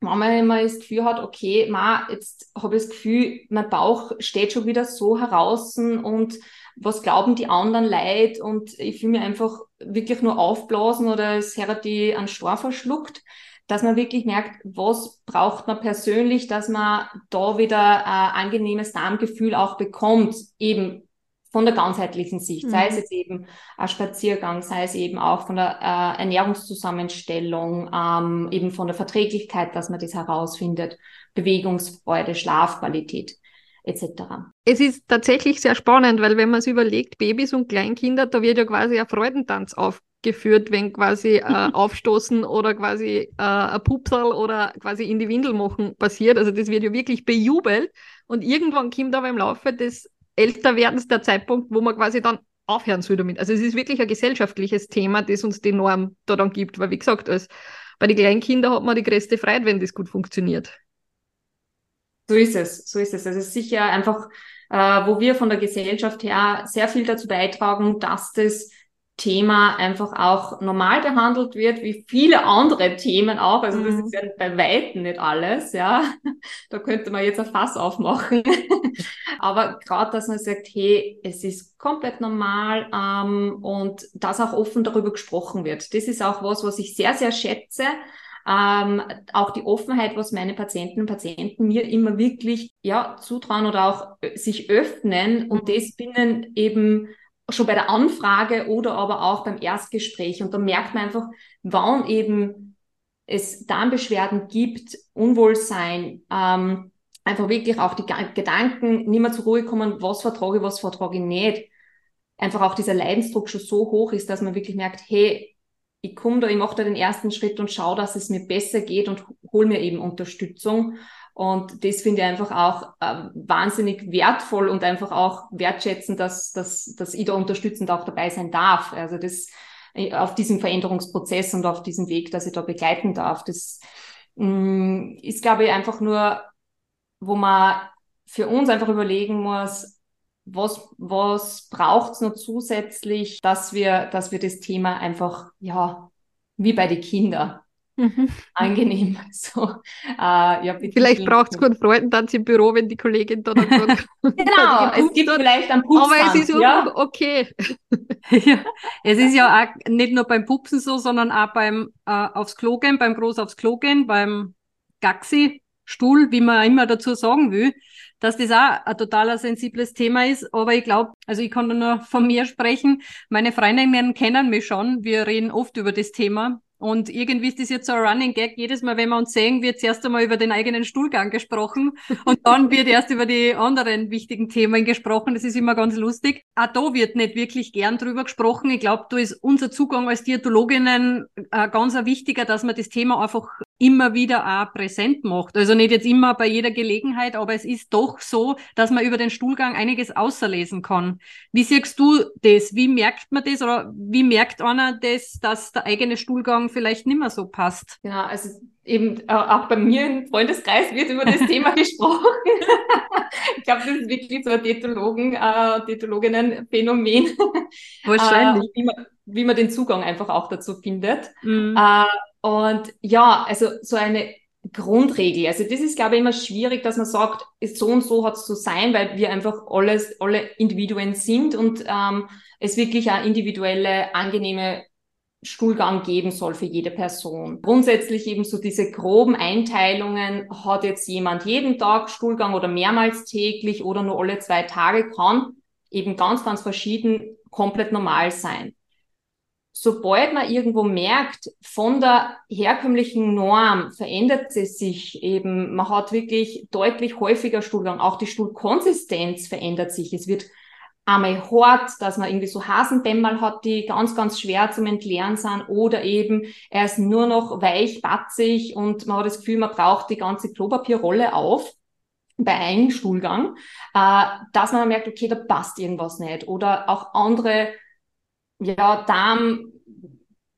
hm, wenn man immer das Gefühl hat, okay, ma, jetzt habe ich das Gefühl, mein Bauch steht schon wieder so heraus und was glauben die anderen Leid und ich fühle mich einfach wirklich nur aufblasen oder es hat die an Stor verschluckt, dass man wirklich merkt, was braucht man persönlich, dass man da wieder ein angenehmes Darmgefühl auch bekommt, eben von der ganzheitlichen Sicht, mhm. sei es mhm. jetzt eben ein Spaziergang, sei es eben auch von der äh, Ernährungszusammenstellung, ähm, eben von der Verträglichkeit, dass man das herausfindet, Bewegungsfreude, Schlafqualität etc. Es ist tatsächlich sehr spannend, weil wenn man es überlegt, Babys und Kleinkinder, da wird ja quasi ein Freudentanz aufgeführt, wenn quasi äh, Aufstoßen oder quasi äh, ein Pupsal oder quasi in die Windel machen passiert. Also das wird ja wirklich bejubelt und irgendwann kommt aber im Laufe des älter werden der Zeitpunkt, wo man quasi dann aufhören soll damit. Also es ist wirklich ein gesellschaftliches Thema, das uns die Norm da dann gibt, weil wie gesagt, als bei den Kleinkindern hat man die größte Freiheit, wenn das gut funktioniert. So ist es, so ist es. Also es ist sicher einfach, äh, wo wir von der Gesellschaft her sehr viel dazu beitragen, dass das Thema einfach auch normal behandelt wird, wie viele andere Themen auch. Also das mhm. ist ja bei Weitem nicht alles, ja. Da könnte man jetzt ein Fass aufmachen. Aber gerade, dass man sagt, hey, es ist komplett normal ähm, und dass auch offen darüber gesprochen wird. Das ist auch was, was ich sehr, sehr schätze. Ähm, auch die Offenheit, was meine Patienten und Patienten mir immer wirklich ja zutrauen oder auch äh, sich öffnen und mhm. das binnen eben schon bei der Anfrage oder aber auch beim Erstgespräch. Und da merkt man einfach, wann eben es Darmbeschwerden gibt, Unwohlsein, ähm, einfach wirklich auch die Gedanken nicht mehr zur Ruhe kommen, was vertrage ich, was vertrage ich nicht. Einfach auch dieser Leidensdruck schon so hoch ist, dass man wirklich merkt, hey, ich komme da, ich mache da den ersten Schritt und schaue, dass es mir besser geht und hole mir eben Unterstützung. Und das finde ich einfach auch äh, wahnsinnig wertvoll und einfach auch wertschätzen, dass, dass, dass ich da unterstützend auch dabei sein darf. Also das äh, auf diesem Veränderungsprozess und auf diesem Weg, dass ich da begleiten darf. Das mh, mm, ist, glaube ich, einfach nur, wo man für uns einfach überlegen muss, was, was braucht es noch zusätzlich, dass wir, dass wir das Thema einfach, ja, wie bei den Kindern, Mhm. Angenehm. So, äh, ja, vielleicht braucht es keinen Freudentanz im Büro, wenn die Kollegin da dann kommt. genau, es gibt hat. vielleicht einen Pupstanz. Aber es ist ja. okay. ja, es ist ja auch nicht nur beim Pupsen so, sondern auch beim äh, aufs Klo gehen, beim Groß aufs Klo gehen, beim Gaxi, Stuhl, wie man immer dazu sagen will, dass das auch ein total sensibles Thema ist. Aber ich glaube, also ich kann nur von mir sprechen. Meine Freundinnen kennen mich schon. Wir reden oft über das Thema. Und irgendwie ist das jetzt so ein Running Gag. Jedes Mal, wenn wir uns sehen, wird zuerst einmal über den eigenen Stuhlgang gesprochen und dann wird erst über die anderen wichtigen Themen gesprochen. Das ist immer ganz lustig. Auch da wird nicht wirklich gern drüber gesprochen. Ich glaube, da ist unser Zugang als Diätologinnen äh, ganz wichtiger, dass man das Thema einfach immer wieder auch präsent macht. Also nicht jetzt immer bei jeder Gelegenheit, aber es ist doch so, dass man über den Stuhlgang einiges außerlesen kann. Wie siehst du das? Wie merkt man das oder wie merkt einer das, dass der eigene Stuhlgang vielleicht nicht mehr so passt? Genau, also eben äh, auch bei mir im Freundeskreis wird über das Thema gesprochen. ich glaube, das ist wirklich so ein Diätologen, äh, Diätologinnen-Phänomen. Wahrscheinlich. Äh, wie, man, wie man den Zugang einfach auch dazu findet. Mhm. Äh, und ja, also so eine Grundregel. Also das ist, glaube ich, immer schwierig, dass man sagt, so und so hat es zu sein, weil wir einfach alles, alle Individuen sind und ähm, es wirklich eine individuelle, angenehme Stuhlgang geben soll für jede Person. Grundsätzlich eben so diese groben Einteilungen, hat jetzt jemand jeden Tag Stuhlgang oder mehrmals täglich oder nur alle zwei Tage, kann eben ganz, ganz verschieden komplett normal sein sobald man irgendwo merkt, von der herkömmlichen Norm verändert sie sich eben, man hat wirklich deutlich häufiger Stuhlgang, auch die Stuhlkonsistenz verändert sich. Es wird einmal hart, dass man irgendwie so Hasendämmerl hat, die ganz, ganz schwer zum Entleeren sind oder eben er ist nur noch weich, batzig und man hat das Gefühl, man braucht die ganze Klopapierrolle auf. bei einem Stuhlgang, äh, dass man merkt, okay, da passt irgendwas nicht. Oder auch andere ja,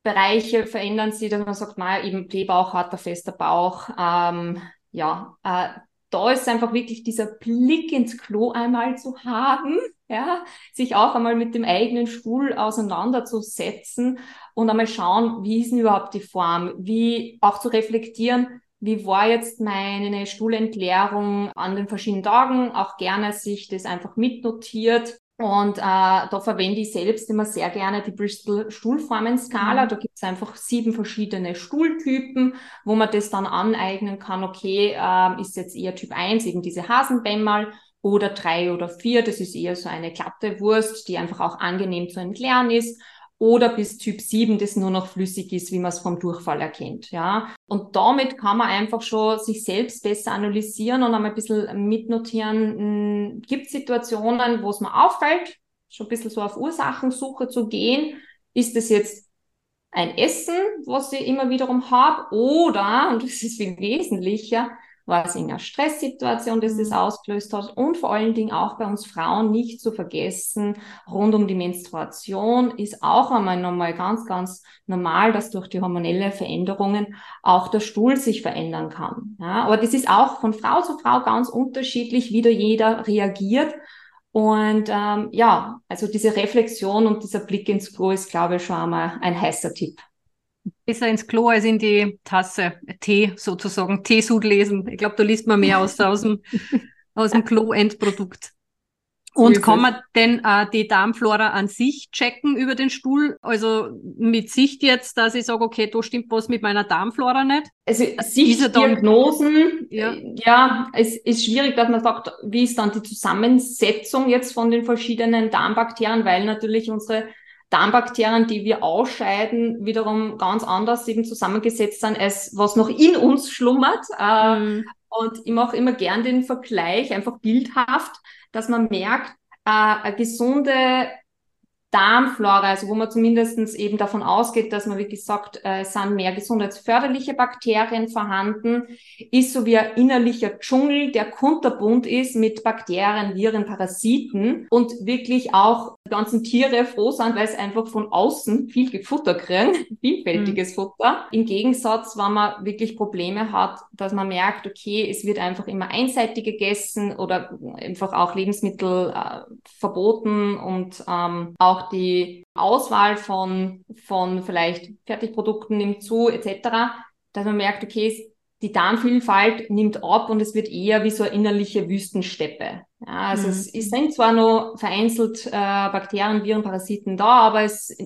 Darmbereiche verändern sich, dass man sagt, naja, eben Blähbauch, harter, fester Bauch. Ähm, ja, äh, da ist einfach wirklich dieser Blick ins Klo einmal zu haben, ja, sich auch einmal mit dem eigenen Stuhl auseinanderzusetzen und einmal schauen, wie ist denn überhaupt die Form, wie auch zu reflektieren, wie war jetzt meine Stuhlentleerung an den verschiedenen Tagen, auch gerne sich das einfach mitnotiert. Und äh, da verwende ich selbst immer sehr gerne die Bristol Stuhlformenskala. Mhm. Da gibt es einfach sieben verschiedene Stuhltypen, wo man das dann aneignen kann. Okay, äh, ist jetzt eher Typ 1, eben diese Hasenbämmerl, oder drei oder vier, das ist eher so eine glatte Wurst, die einfach auch angenehm zu entleeren ist oder bis Typ 7, das nur noch flüssig ist, wie man es vom Durchfall erkennt. Ja. Und damit kann man einfach schon sich selbst besser analysieren und einmal ein bisschen mitnotieren, hm, gibt Situationen, wo es mir auffällt, schon ein bisschen so auf Ursachensuche zu gehen. Ist es jetzt ein Essen, was ich immer wiederum habe, oder, und das ist viel wesentlicher, war es in einer Stresssituation, dass das mhm. ausgelöst hat und vor allen Dingen auch bei uns Frauen nicht zu vergessen, rund um die Menstruation ist auch einmal nochmal ganz, ganz normal, dass durch die hormonelle Veränderungen auch der Stuhl sich verändern kann. Ja, aber das ist auch von Frau zu Frau ganz unterschiedlich, wie da jeder reagiert. Und ähm, ja, also diese Reflexion und dieser Blick ins Klo ist, glaube ich, schon einmal ein heißer Tipp. Besser ins Klo als in die Tasse. Tee sozusagen. Teesud lesen. Ich glaube, da liest man mehr aus, aus dem, aus dem Klo-Endprodukt. Und kann man denn äh, die Darmflora an sich checken über den Stuhl? Also mit Sicht jetzt, dass ich sage, okay, da stimmt was mit meiner Darmflora nicht? Also Sichtdiagnosen, ja. ja, es ist schwierig, dass man sagt, wie ist dann die Zusammensetzung jetzt von den verschiedenen Darmbakterien, weil natürlich unsere Darmbakterien, die wir ausscheiden, wiederum ganz anders eben zusammengesetzt sind, als was noch in uns schlummert. Äh, mhm. Und ich mache immer gern den Vergleich, einfach bildhaft, dass man merkt, äh, eine gesunde Darmflora, also wo man zumindestens eben davon ausgeht, dass man wirklich sagt, äh, es sind mehr gesundheitsförderliche Bakterien vorhanden, ist so wie ein innerlicher Dschungel, der kunterbunt ist mit Bakterien, Viren, Parasiten und wirklich auch die ganzen Tiere froh sind, weil es einfach von außen viel Futter kriegen, vielfältiges mhm. Futter. Im Gegensatz, wenn man wirklich Probleme hat, dass man merkt, okay, es wird einfach immer einseitig gegessen oder einfach auch Lebensmittel äh, verboten und ähm, auch auch die Auswahl von, von vielleicht Fertigprodukten nimmt zu, etc., dass man merkt, okay, die Darmvielfalt nimmt ab und es wird eher wie so eine innerliche Wüstensteppe. Ja, also mhm. es, sind zwar noch vereinzelt äh, Bakterien, Viren, Parasiten da, aber es,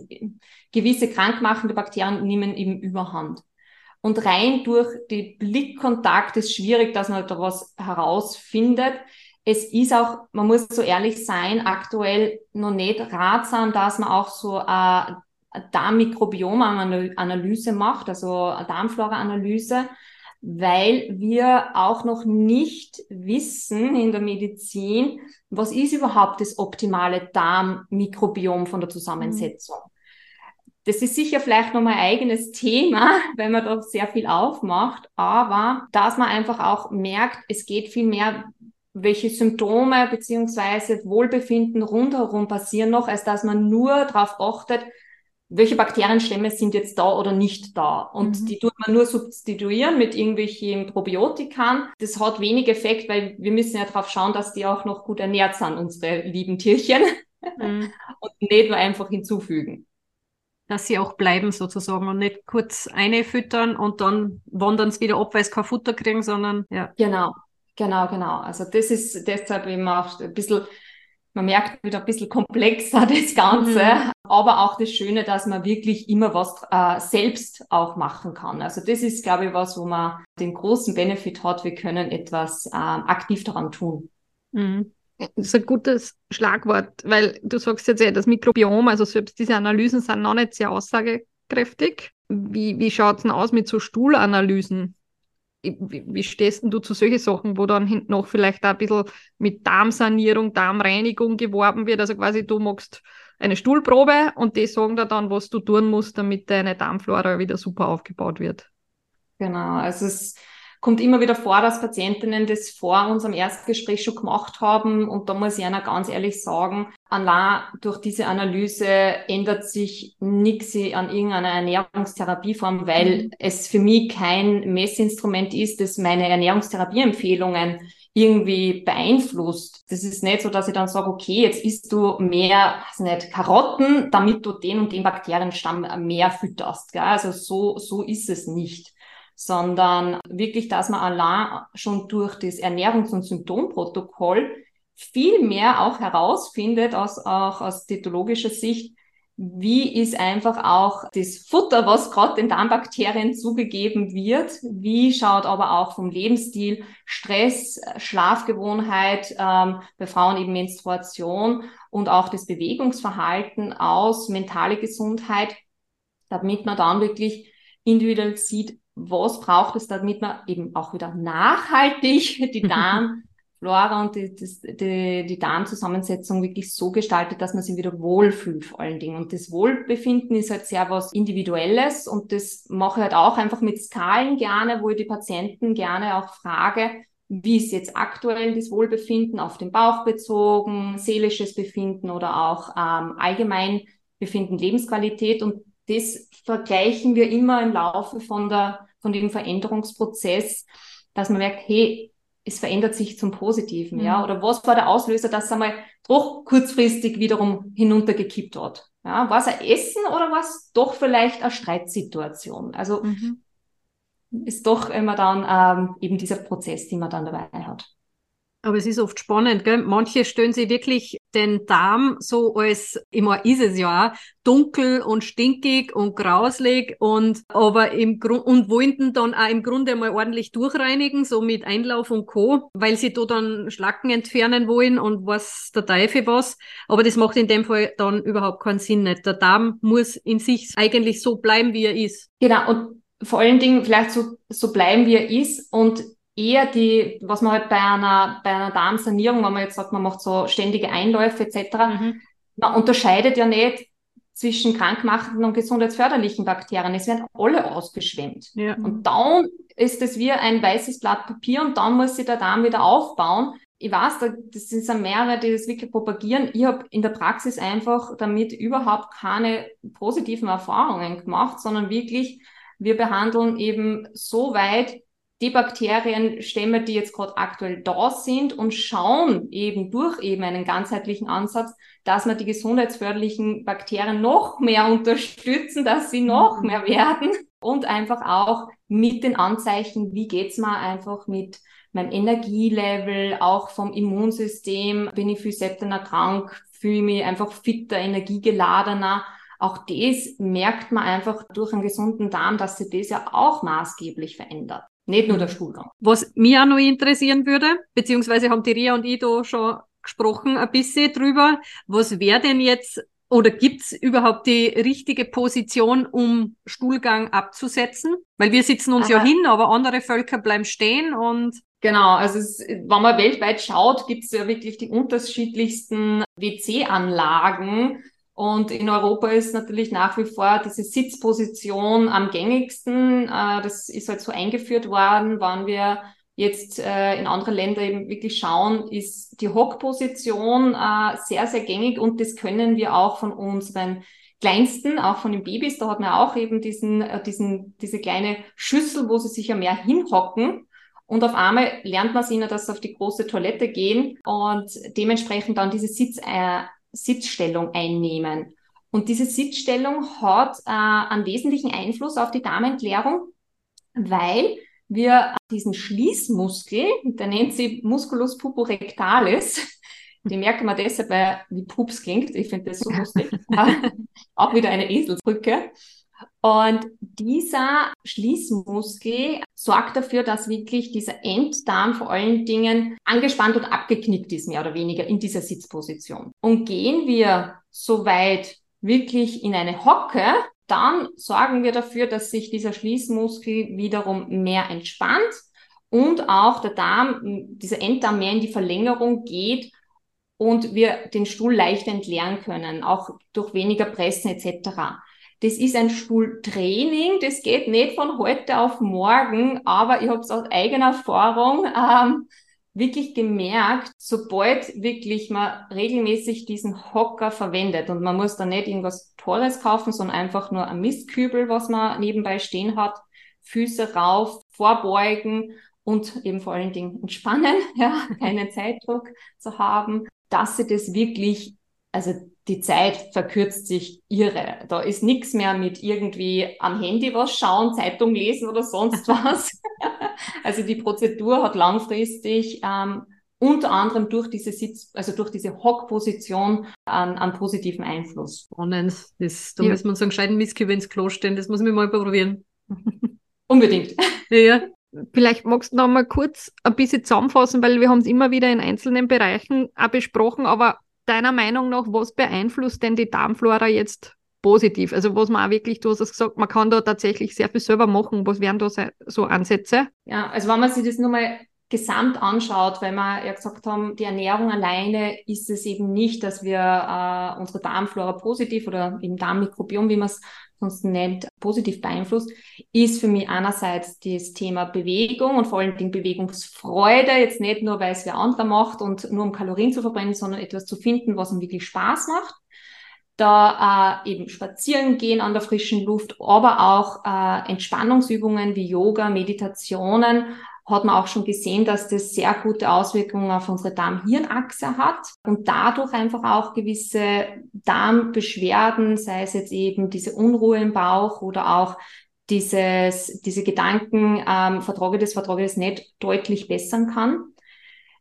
gewisse krankmachende Bakterien nehmen eben überhand. Und rein durch die Blickkontakt ist schwierig, dass man da was herausfindet es ist auch, man muss so ehrlich sein, aktuell noch nicht ratsam, dass man auch so eine Darmmikrobiom-Analyse macht, also eine Darmflora-Analyse, weil wir auch noch nicht wissen in der Medizin, was ist überhaupt das optimale Darmmikrobiom von der Zusammensetzung. Mhm. Das ist sicher vielleicht noch mein eigenes Thema, wenn man da sehr viel aufmacht, aber dass man einfach auch merkt, es geht viel mehr welche Symptome beziehungsweise Wohlbefinden rundherum passieren noch, als dass man nur darauf achtet, welche Bakterienstämme sind jetzt da oder nicht da. Und mhm. die tut man nur substituieren mit irgendwelchen Probiotikern. Das hat wenig Effekt, weil wir müssen ja darauf schauen, dass die auch noch gut ernährt sind, unsere lieben Tierchen. Mhm. Und nicht nur einfach hinzufügen. Dass sie auch bleiben sozusagen und nicht kurz eine füttern und dann wandern sie wieder ab, weil sie kein Futter kriegen, sondern ja. Genau, Genau, genau. Also das ist deshalb eben auch ein bisschen, man merkt wieder ein bisschen komplexer das Ganze, mhm. aber auch das Schöne, dass man wirklich immer was äh, selbst auch machen kann. Also das ist, glaube ich, was, wo man den großen Benefit hat, wir können etwas äh, aktiv daran tun. Mhm. Das ist ein gutes Schlagwort, weil du sagst jetzt ja, das Mikrobiom, also selbst diese Analysen sind noch nicht sehr aussagekräftig. Wie, wie schaut es denn aus mit so Stuhlanalysen? Wie, wie stehst du zu solchen Sachen, wo dann hinten noch vielleicht auch ein bisschen mit Darmsanierung, Darmreinigung geworben wird? Also quasi du magst eine Stuhlprobe und die sagen dir dann, was du tun musst, damit deine Darmflora wieder super aufgebaut wird. Genau, also es kommt immer wieder vor, dass Patientinnen das vor unserem Erstgespräch schon gemacht haben. Und da muss ich einer ganz ehrlich sagen, allein durch diese Analyse ändert sich nichts an irgendeiner Ernährungstherapieform, weil mhm. es für mich kein Messinstrument ist, das meine Ernährungstherapieempfehlungen irgendwie beeinflusst. Das ist nicht so, dass ich dann sage, okay, jetzt isst du mehr, weiß nicht, Karotten, damit du den und den Bakterienstamm mehr fütterst. Gell? Also so, so ist es nicht. Sondern wirklich, dass man allein schon durch das Ernährungs- und Symptomprotokoll viel mehr auch herausfindet, aus, auch aus titologischer Sicht, wie ist einfach auch das Futter, was gerade den Darmbakterien zugegeben wird, wie schaut aber auch vom Lebensstil, Stress, Schlafgewohnheit, ähm, bei Frauen eben Menstruation und auch das Bewegungsverhalten aus, mentale Gesundheit, damit man dann wirklich individuell sieht, was braucht es, damit man eben auch wieder nachhaltig die Darm Flora und die, das, die, die Darmzusammensetzung wirklich so gestaltet, dass man sich wieder wohlfühlt vor allen Dingen. Und das Wohlbefinden ist halt sehr was Individuelles und das mache ich halt auch einfach mit Skalen gerne, wo ich die Patienten gerne auch frage, wie ist jetzt aktuell das Wohlbefinden auf den Bauch bezogen, seelisches Befinden oder auch ähm, allgemein Befinden, Lebensqualität und das vergleichen wir immer im Laufe von der, von dem Veränderungsprozess, dass man merkt, hey, es verändert sich zum Positiven, mhm. ja? Oder was war der Auslöser, dass einmal doch kurzfristig wiederum hinuntergekippt hat? Ja, war es ein Essen oder war es doch vielleicht eine Streitsituation? Also mhm. ist doch immer dann ähm, eben dieser Prozess, den man dann dabei hat. Aber es ist oft spannend, gell? Manche stellen sich wirklich den Darm so als, immer ist es ja dunkel und stinkig und grauslig und, aber im Grund, und wollen den dann auch im Grunde mal ordentlich durchreinigen, so mit Einlauf und Co., weil sie da dann Schlacken entfernen wollen und was der Teufel was. Aber das macht in dem Fall dann überhaupt keinen Sinn nicht. Der Darm muss in sich eigentlich so bleiben, wie er ist. Genau. Und vor allen Dingen vielleicht so, so bleiben, wie er ist und eher die, was man halt bei einer, bei einer Darmsanierung, wenn man jetzt sagt, man macht so ständige Einläufe etc., mhm. man unterscheidet ja nicht zwischen krankmachenden und gesundheitsförderlichen Bakterien. Es werden alle ausgeschwemmt. Ja. Und dann ist es wie ein weißes Blatt Papier und dann muss sich der Darm wieder aufbauen. Ich weiß, das sind mehrere, die das wirklich propagieren. Ich habe in der Praxis einfach damit überhaupt keine positiven Erfahrungen gemacht, sondern wirklich, wir behandeln eben so weit, die Bakterienstämme, die jetzt gerade aktuell da sind und schauen eben durch eben einen ganzheitlichen Ansatz, dass wir die gesundheitsförderlichen Bakterien noch mehr unterstützen, dass sie noch mhm. mehr werden und einfach auch mit den Anzeichen, wie geht's mir einfach mit meinem Energielevel, auch vom Immunsystem, bin ich viel seltener krank, fühle mich einfach fitter, energiegeladener. Auch das merkt man einfach durch einen gesunden Darm, dass sich das ja auch maßgeblich verändert. Nicht nur der Stuhlgang. Was mich auch noch interessieren würde, beziehungsweise haben die Ria und ich da schon gesprochen ein bisschen drüber, was wäre denn jetzt oder gibt's überhaupt die richtige Position, um Stuhlgang abzusetzen? Weil wir sitzen uns Aha. ja hin, aber andere Völker bleiben stehen und Genau, also es, wenn man weltweit schaut, gibt's ja wirklich die unterschiedlichsten WC-Anlagen und in Europa ist natürlich nach wie vor diese Sitzposition am gängigsten. Äh, das ist halt so eingeführt worden, wann wir jetzt äh, in andere Länder eben wirklich schauen, ist die Hockposition äh, sehr, sehr gängig und das können wir auch von unseren Kleinsten, auch von den Babys, da hat man auch eben diesen, diesen, diese kleine Schüssel, wo sie sich ja mehr hinhocken. Und auf einmal lernt man es ihnen, dass sie auf die große Toilette gehen und dementsprechend dann diese Sitz, Sitzstellung einnehmen. Und diese Sitzstellung hat äh, einen wesentlichen Einfluss auf die Darmentleerung, weil wir diesen Schließmuskel, der nennt sich Musculus puborectalis, den merken wir deshalb, weil wie Pups klingt. Ich finde das so lustig. Auch wieder eine Eselsbrücke. Und dieser Schließmuskel sorgt dafür, dass wirklich dieser Enddarm vor allen Dingen angespannt und abgeknickt ist, mehr oder weniger in dieser Sitzposition. Und gehen wir so weit wirklich in eine Hocke, dann sorgen wir dafür, dass sich dieser Schließmuskel wiederum mehr entspannt und auch der Darm, dieser Enddarm mehr in die Verlängerung geht und wir den Stuhl leicht entleeren können, auch durch weniger Pressen etc. Das ist ein Stuhltraining, das geht nicht von heute auf morgen, aber ich habe es aus eigener Erfahrung ähm, wirklich gemerkt, sobald wirklich man regelmäßig diesen Hocker verwendet und man muss da nicht irgendwas Teures kaufen, sondern einfach nur ein Mistkübel, was man nebenbei stehen hat, Füße rauf, vorbeugen und eben vor allen Dingen entspannen, ja, keinen Zeitdruck zu haben, dass sie das wirklich, also die Zeit verkürzt sich irre. Da ist nichts mehr mit irgendwie am Handy was schauen, Zeitung lesen oder sonst was. also die Prozedur hat langfristig ähm, unter anderem durch diese Sitz, also durch diese Hockposition an, an positiven Einfluss. Spannend. Das, da ja. müssen wir uns einen gescheiten Mistkübel ins Klo stellen. Das muss ich mal probieren. Unbedingt. Ja. Vielleicht magst du noch mal kurz ein bisschen zusammenfassen, weil wir haben es immer wieder in einzelnen Bereichen auch besprochen, aber deiner Meinung nach, was beeinflusst denn die Darmflora jetzt positiv? Also was man auch wirklich, du hast es gesagt, man kann da tatsächlich sehr viel selber machen. Was wären da so Ansätze? Ja, also wenn man sich das nur mal gesamt anschaut, weil wir ja gesagt haben, die Ernährung alleine ist es eben nicht, dass wir äh, unsere Darmflora positiv oder eben Darmmikrobiom, wie man es sonst nennt, positiv beeinflusst, ist für mich einerseits das Thema Bewegung und vor allen Dingen Bewegungsfreude, jetzt nicht nur, weil es wer anderer macht und nur um Kalorien zu verbrennen, sondern etwas zu finden, was ihm wirklich Spaß macht. Da äh, eben spazieren gehen an der frischen Luft, aber auch äh, Entspannungsübungen wie Yoga, Meditationen, hat man auch schon gesehen, dass das sehr gute Auswirkungen auf unsere Darm-Hirn-Achse hat und dadurch einfach auch gewisse Darmbeschwerden, sei es jetzt eben diese Unruhe im Bauch oder auch dieses, diese Gedanken, ähm, vertrage das, vertrage das nicht, deutlich bessern kann.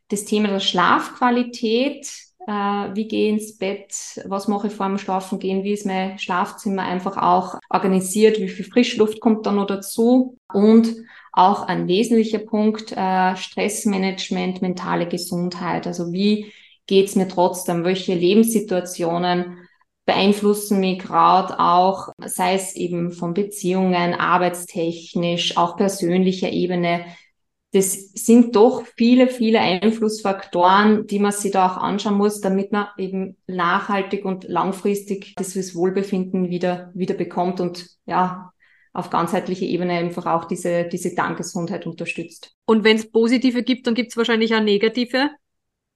Das Thema der Schlafqualität, äh, wie gehe ich ins Bett, was mache ich vor dem Schlafen gehen, wie ist mein Schlafzimmer einfach auch organisiert, wie viel Frischluft kommt da noch dazu und auch ein wesentlicher Punkt, äh, Stressmanagement, mentale Gesundheit. Also wie geht's mir trotzdem? Welche Lebenssituationen beeinflussen mich gerade auch, sei es eben von Beziehungen, arbeitstechnisch, auch persönlicher Ebene. Das sind doch viele, viele Einflussfaktoren, die man sich da auch anschauen muss, damit man eben nachhaltig und langfristig das Wohlbefinden wieder, wieder bekommt und ja, auf ganzheitlicher Ebene einfach auch diese, diese Darmgesundheit unterstützt. Und wenn es positive gibt, dann gibt es wahrscheinlich auch negative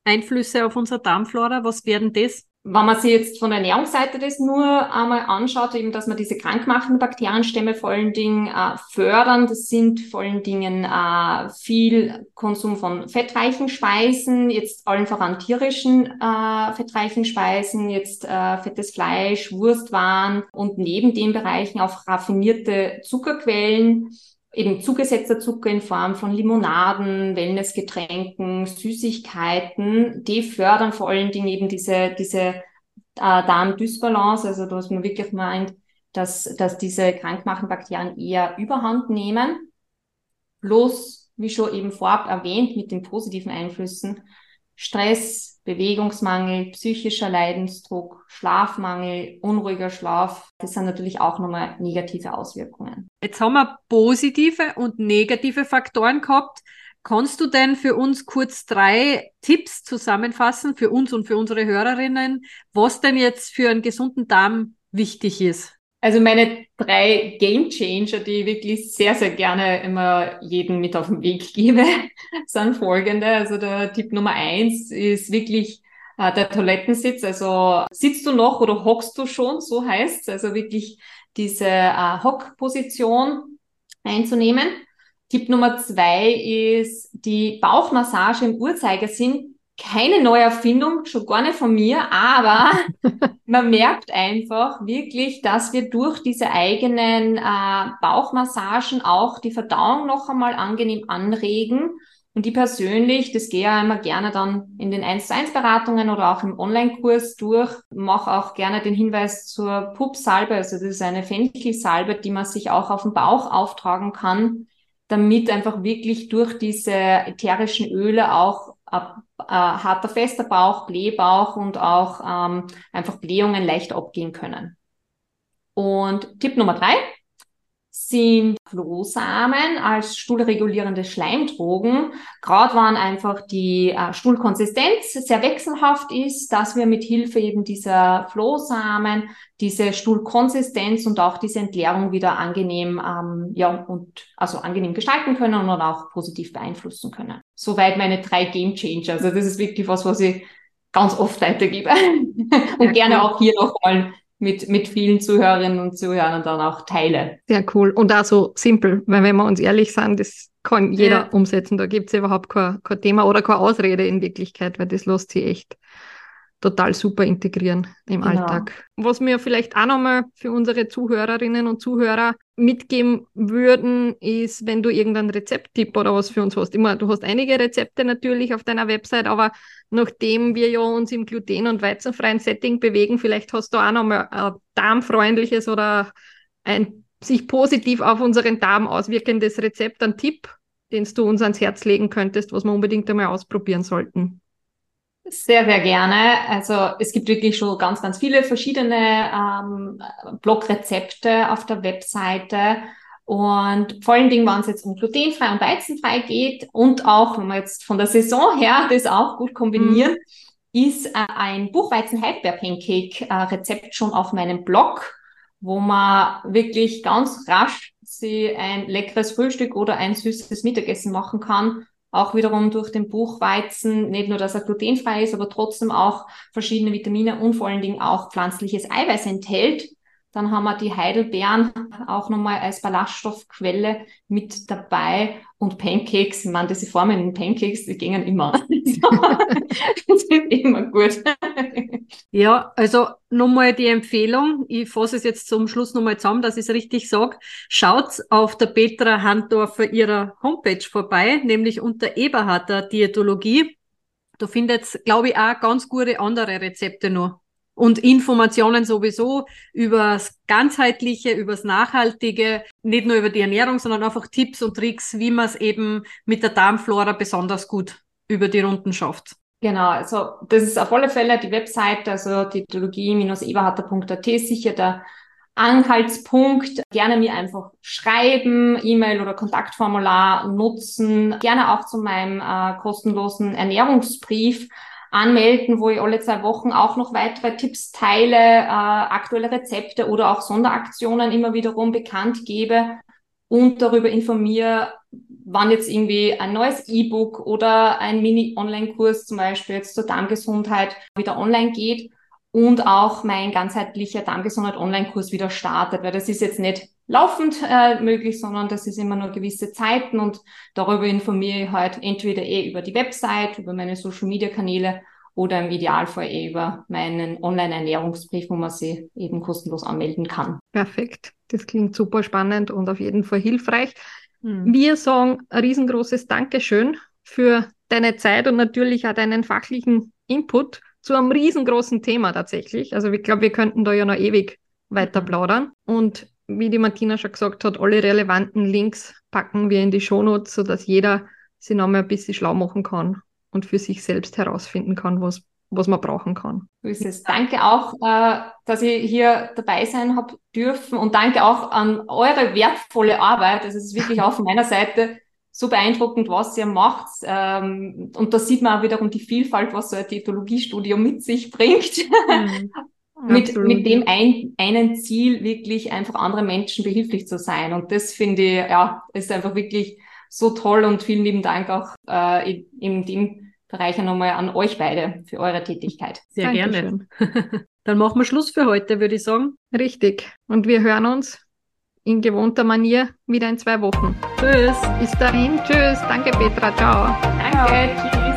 Einflüsse auf unsere Darmflora. Was werden das? Wenn man sich jetzt von der Ernährungsseite das nur einmal anschaut, eben, dass man diese krankmachenden Bakterienstämme vor allen Dingen äh, fördern, das sind vor allen Dingen äh, viel Konsum von fettreichen Speisen, jetzt allen voran tierischen äh, fettreichen Speisen, jetzt äh, fettes Fleisch, Wurstwaren und neben den Bereichen auch raffinierte Zuckerquellen eben zugesetzter Zucker in Form von Limonaden, Wellnessgetränken, Süßigkeiten, die fördern vor allen Dingen eben diese, diese äh, Darmdysbalance, also dass man wirklich meint, dass, dass diese krankmachenden Bakterien eher überhand nehmen. Bloß, wie schon eben vorab erwähnt, mit den positiven Einflüssen, Stress, Bewegungsmangel, psychischer Leidensdruck, Schlafmangel, unruhiger Schlaf, das sind natürlich auch nochmal negative Auswirkungen. Jetzt haben wir positive und negative Faktoren gehabt. Kannst du denn für uns kurz drei Tipps zusammenfassen, für uns und für unsere Hörerinnen, was denn jetzt für einen gesunden Darm wichtig ist? Also meine drei Game Changer, die ich wirklich sehr, sehr gerne immer jeden mit auf den Weg gebe, sind folgende. Also der Tipp Nummer eins ist wirklich äh, der Toilettensitz. Also sitzt du noch oder hockst du schon, so heißt Also wirklich diese äh, Hockposition einzunehmen. Tipp Nummer zwei ist die Bauchmassage im Uhrzeigersinn keine neue Erfindung, schon gar nicht von mir, aber man merkt einfach wirklich, dass wir durch diese eigenen äh, Bauchmassagen auch die Verdauung noch einmal angenehm anregen. Und die persönlich, das gehe ja immer gerne dann in den 1 zu 1 Beratungen oder auch im Online-Kurs durch, mache auch gerne den Hinweis zur Pup-Salbe. Also das ist eine Fenchelsalbe, die man sich auch auf den Bauch auftragen kann, damit einfach wirklich durch diese ätherischen Öle auch harter, fester Bauch, Blähbauch und auch ähm, einfach Blähungen leicht abgehen können. Und Tipp Nummer drei, sind Flohsamen als stuhlregulierende Schleimdrogen. Gerade waren einfach die äh, Stuhlkonsistenz sehr wechselhaft ist, dass wir mit Hilfe eben dieser Flohsamen diese Stuhlkonsistenz und auch diese Entleerung wieder angenehm, ähm, ja, und also angenehm gestalten können und auch positiv beeinflussen können. Soweit meine drei Game Changer. Also das ist wirklich was, was ich ganz oft weitergebe und ja, gerne cool. auch hier nochmal mit, mit vielen Zuhörerinnen und Zuhörern dann auch teile. Sehr cool und auch so simpel, weil wenn wir uns ehrlich sind, das kann jeder ja. umsetzen. Da gibt es überhaupt kein, kein Thema oder keine Ausrede in Wirklichkeit, weil das lässt sich echt total super integrieren im genau. Alltag. Was wir vielleicht auch nochmal für unsere Zuhörerinnen und Zuhörer mitgeben würden, ist, wenn du irgendeinen Rezepttipp oder was für uns hast. Immer, du hast einige Rezepte natürlich auf deiner Website, aber nachdem wir ja uns im gluten- und weizenfreien Setting bewegen, vielleicht hast du auch nochmal ein darmfreundliches oder ein sich positiv auf unseren Darm auswirkendes Rezept, ein Tipp, den du uns ans Herz legen könntest, was wir unbedingt einmal ausprobieren sollten. Sehr, sehr gerne. Also es gibt wirklich schon ganz, ganz viele verschiedene ähm, Blogrezepte auf der Webseite. Und vor allen Dingen, wenn es jetzt um glutenfrei und weizenfrei geht und auch, wenn wir jetzt von der Saison her das auch gut kombinieren, mhm. ist äh, ein Buchweizen-Halbbeer-Pancake-Rezept schon auf meinem Blog, wo man wirklich ganz rasch sie ein leckeres Frühstück oder ein süßes Mittagessen machen kann auch wiederum durch den Buchweizen, nicht nur, dass er glutenfrei ist, aber trotzdem auch verschiedene Vitamine und vor allen Dingen auch pflanzliches Eiweiß enthält. Dann haben wir die Heidelbeeren auch nochmal als Ballaststoffquelle mit dabei und Pancakes. Ich meine, diese Formen in Pancakes, die gingen immer. das ist immer gut. Ja, also nochmal die Empfehlung. Ich fasse es jetzt zum Schluss nochmal zusammen, dass ich es richtig sage. Schaut auf der Petra Handorfer ihrer Homepage vorbei, nämlich unter Eberharter Diätologie. Da findet, glaube ich, auch ganz gute andere Rezepte noch und Informationen sowieso übers ganzheitliche, übers nachhaltige, nicht nur über die Ernährung, sondern einfach Tipps und Tricks, wie man es eben mit der Darmflora besonders gut über die Runden schafft. Genau, also das ist auf alle Fälle die Webseite, also titologie-eberharter.at ist sicher der Anhaltspunkt. Gerne mir einfach schreiben, E-Mail oder Kontaktformular nutzen. Gerne auch zu meinem äh, kostenlosen Ernährungsbrief anmelden, wo ich alle zwei Wochen auch noch weitere Tipps teile, äh, aktuelle Rezepte oder auch Sonderaktionen immer wiederum bekannt gebe und darüber informiere, wann jetzt irgendwie ein neues E-Book oder ein Mini-Online-Kurs zum Beispiel jetzt zur Darmgesundheit wieder online geht und auch mein ganzheitlicher Darmgesundheit Online-Kurs wieder startet, weil das ist jetzt nicht laufend äh, möglich, sondern das ist immer nur gewisse Zeiten und darüber informiere ich halt entweder eh über die Website, über meine Social-Media-Kanäle oder im Idealfall eh über meinen Online-Ernährungsbrief, wo man sich eben kostenlos anmelden kann. Perfekt. Das klingt super spannend und auf jeden Fall hilfreich. Mhm. Wir sagen ein riesengroßes Dankeschön für deine Zeit und natürlich auch deinen fachlichen Input zu einem riesengroßen Thema tatsächlich. Also ich glaube, wir könnten da ja noch ewig weiter mhm. plaudern. Und wie die Martina schon gesagt hat, alle relevanten Links packen wir in die Shownotes, sodass jeder sich nochmal ein bisschen schlau machen kann und für sich selbst herausfinden kann, was, was man brauchen kann. So ist es. Danke auch, äh, dass ich hier dabei sein habe dürfen und danke auch an eure wertvolle Arbeit. Also es ist wirklich auch von meiner Seite so beeindruckend, was ihr macht. Ähm, und da sieht man auch wiederum die Vielfalt, was so ein Diätologiestudium mit sich bringt. Mhm. Mit, mit dem ein, einen Ziel wirklich einfach andere Menschen behilflich zu sein. Und das finde ich, ja, ist einfach wirklich so toll und vielen lieben Dank auch äh, in, in dem Bereich nochmal an euch beide für eure Tätigkeit. Sehr Dankeschön. gerne. Dann machen wir Schluss für heute, würde ich sagen. Richtig. Und wir hören uns in gewohnter Manier wieder in zwei Wochen. Tschüss. Bis dahin. Tschüss. Danke, Petra. Ciao. Danke. Ciao.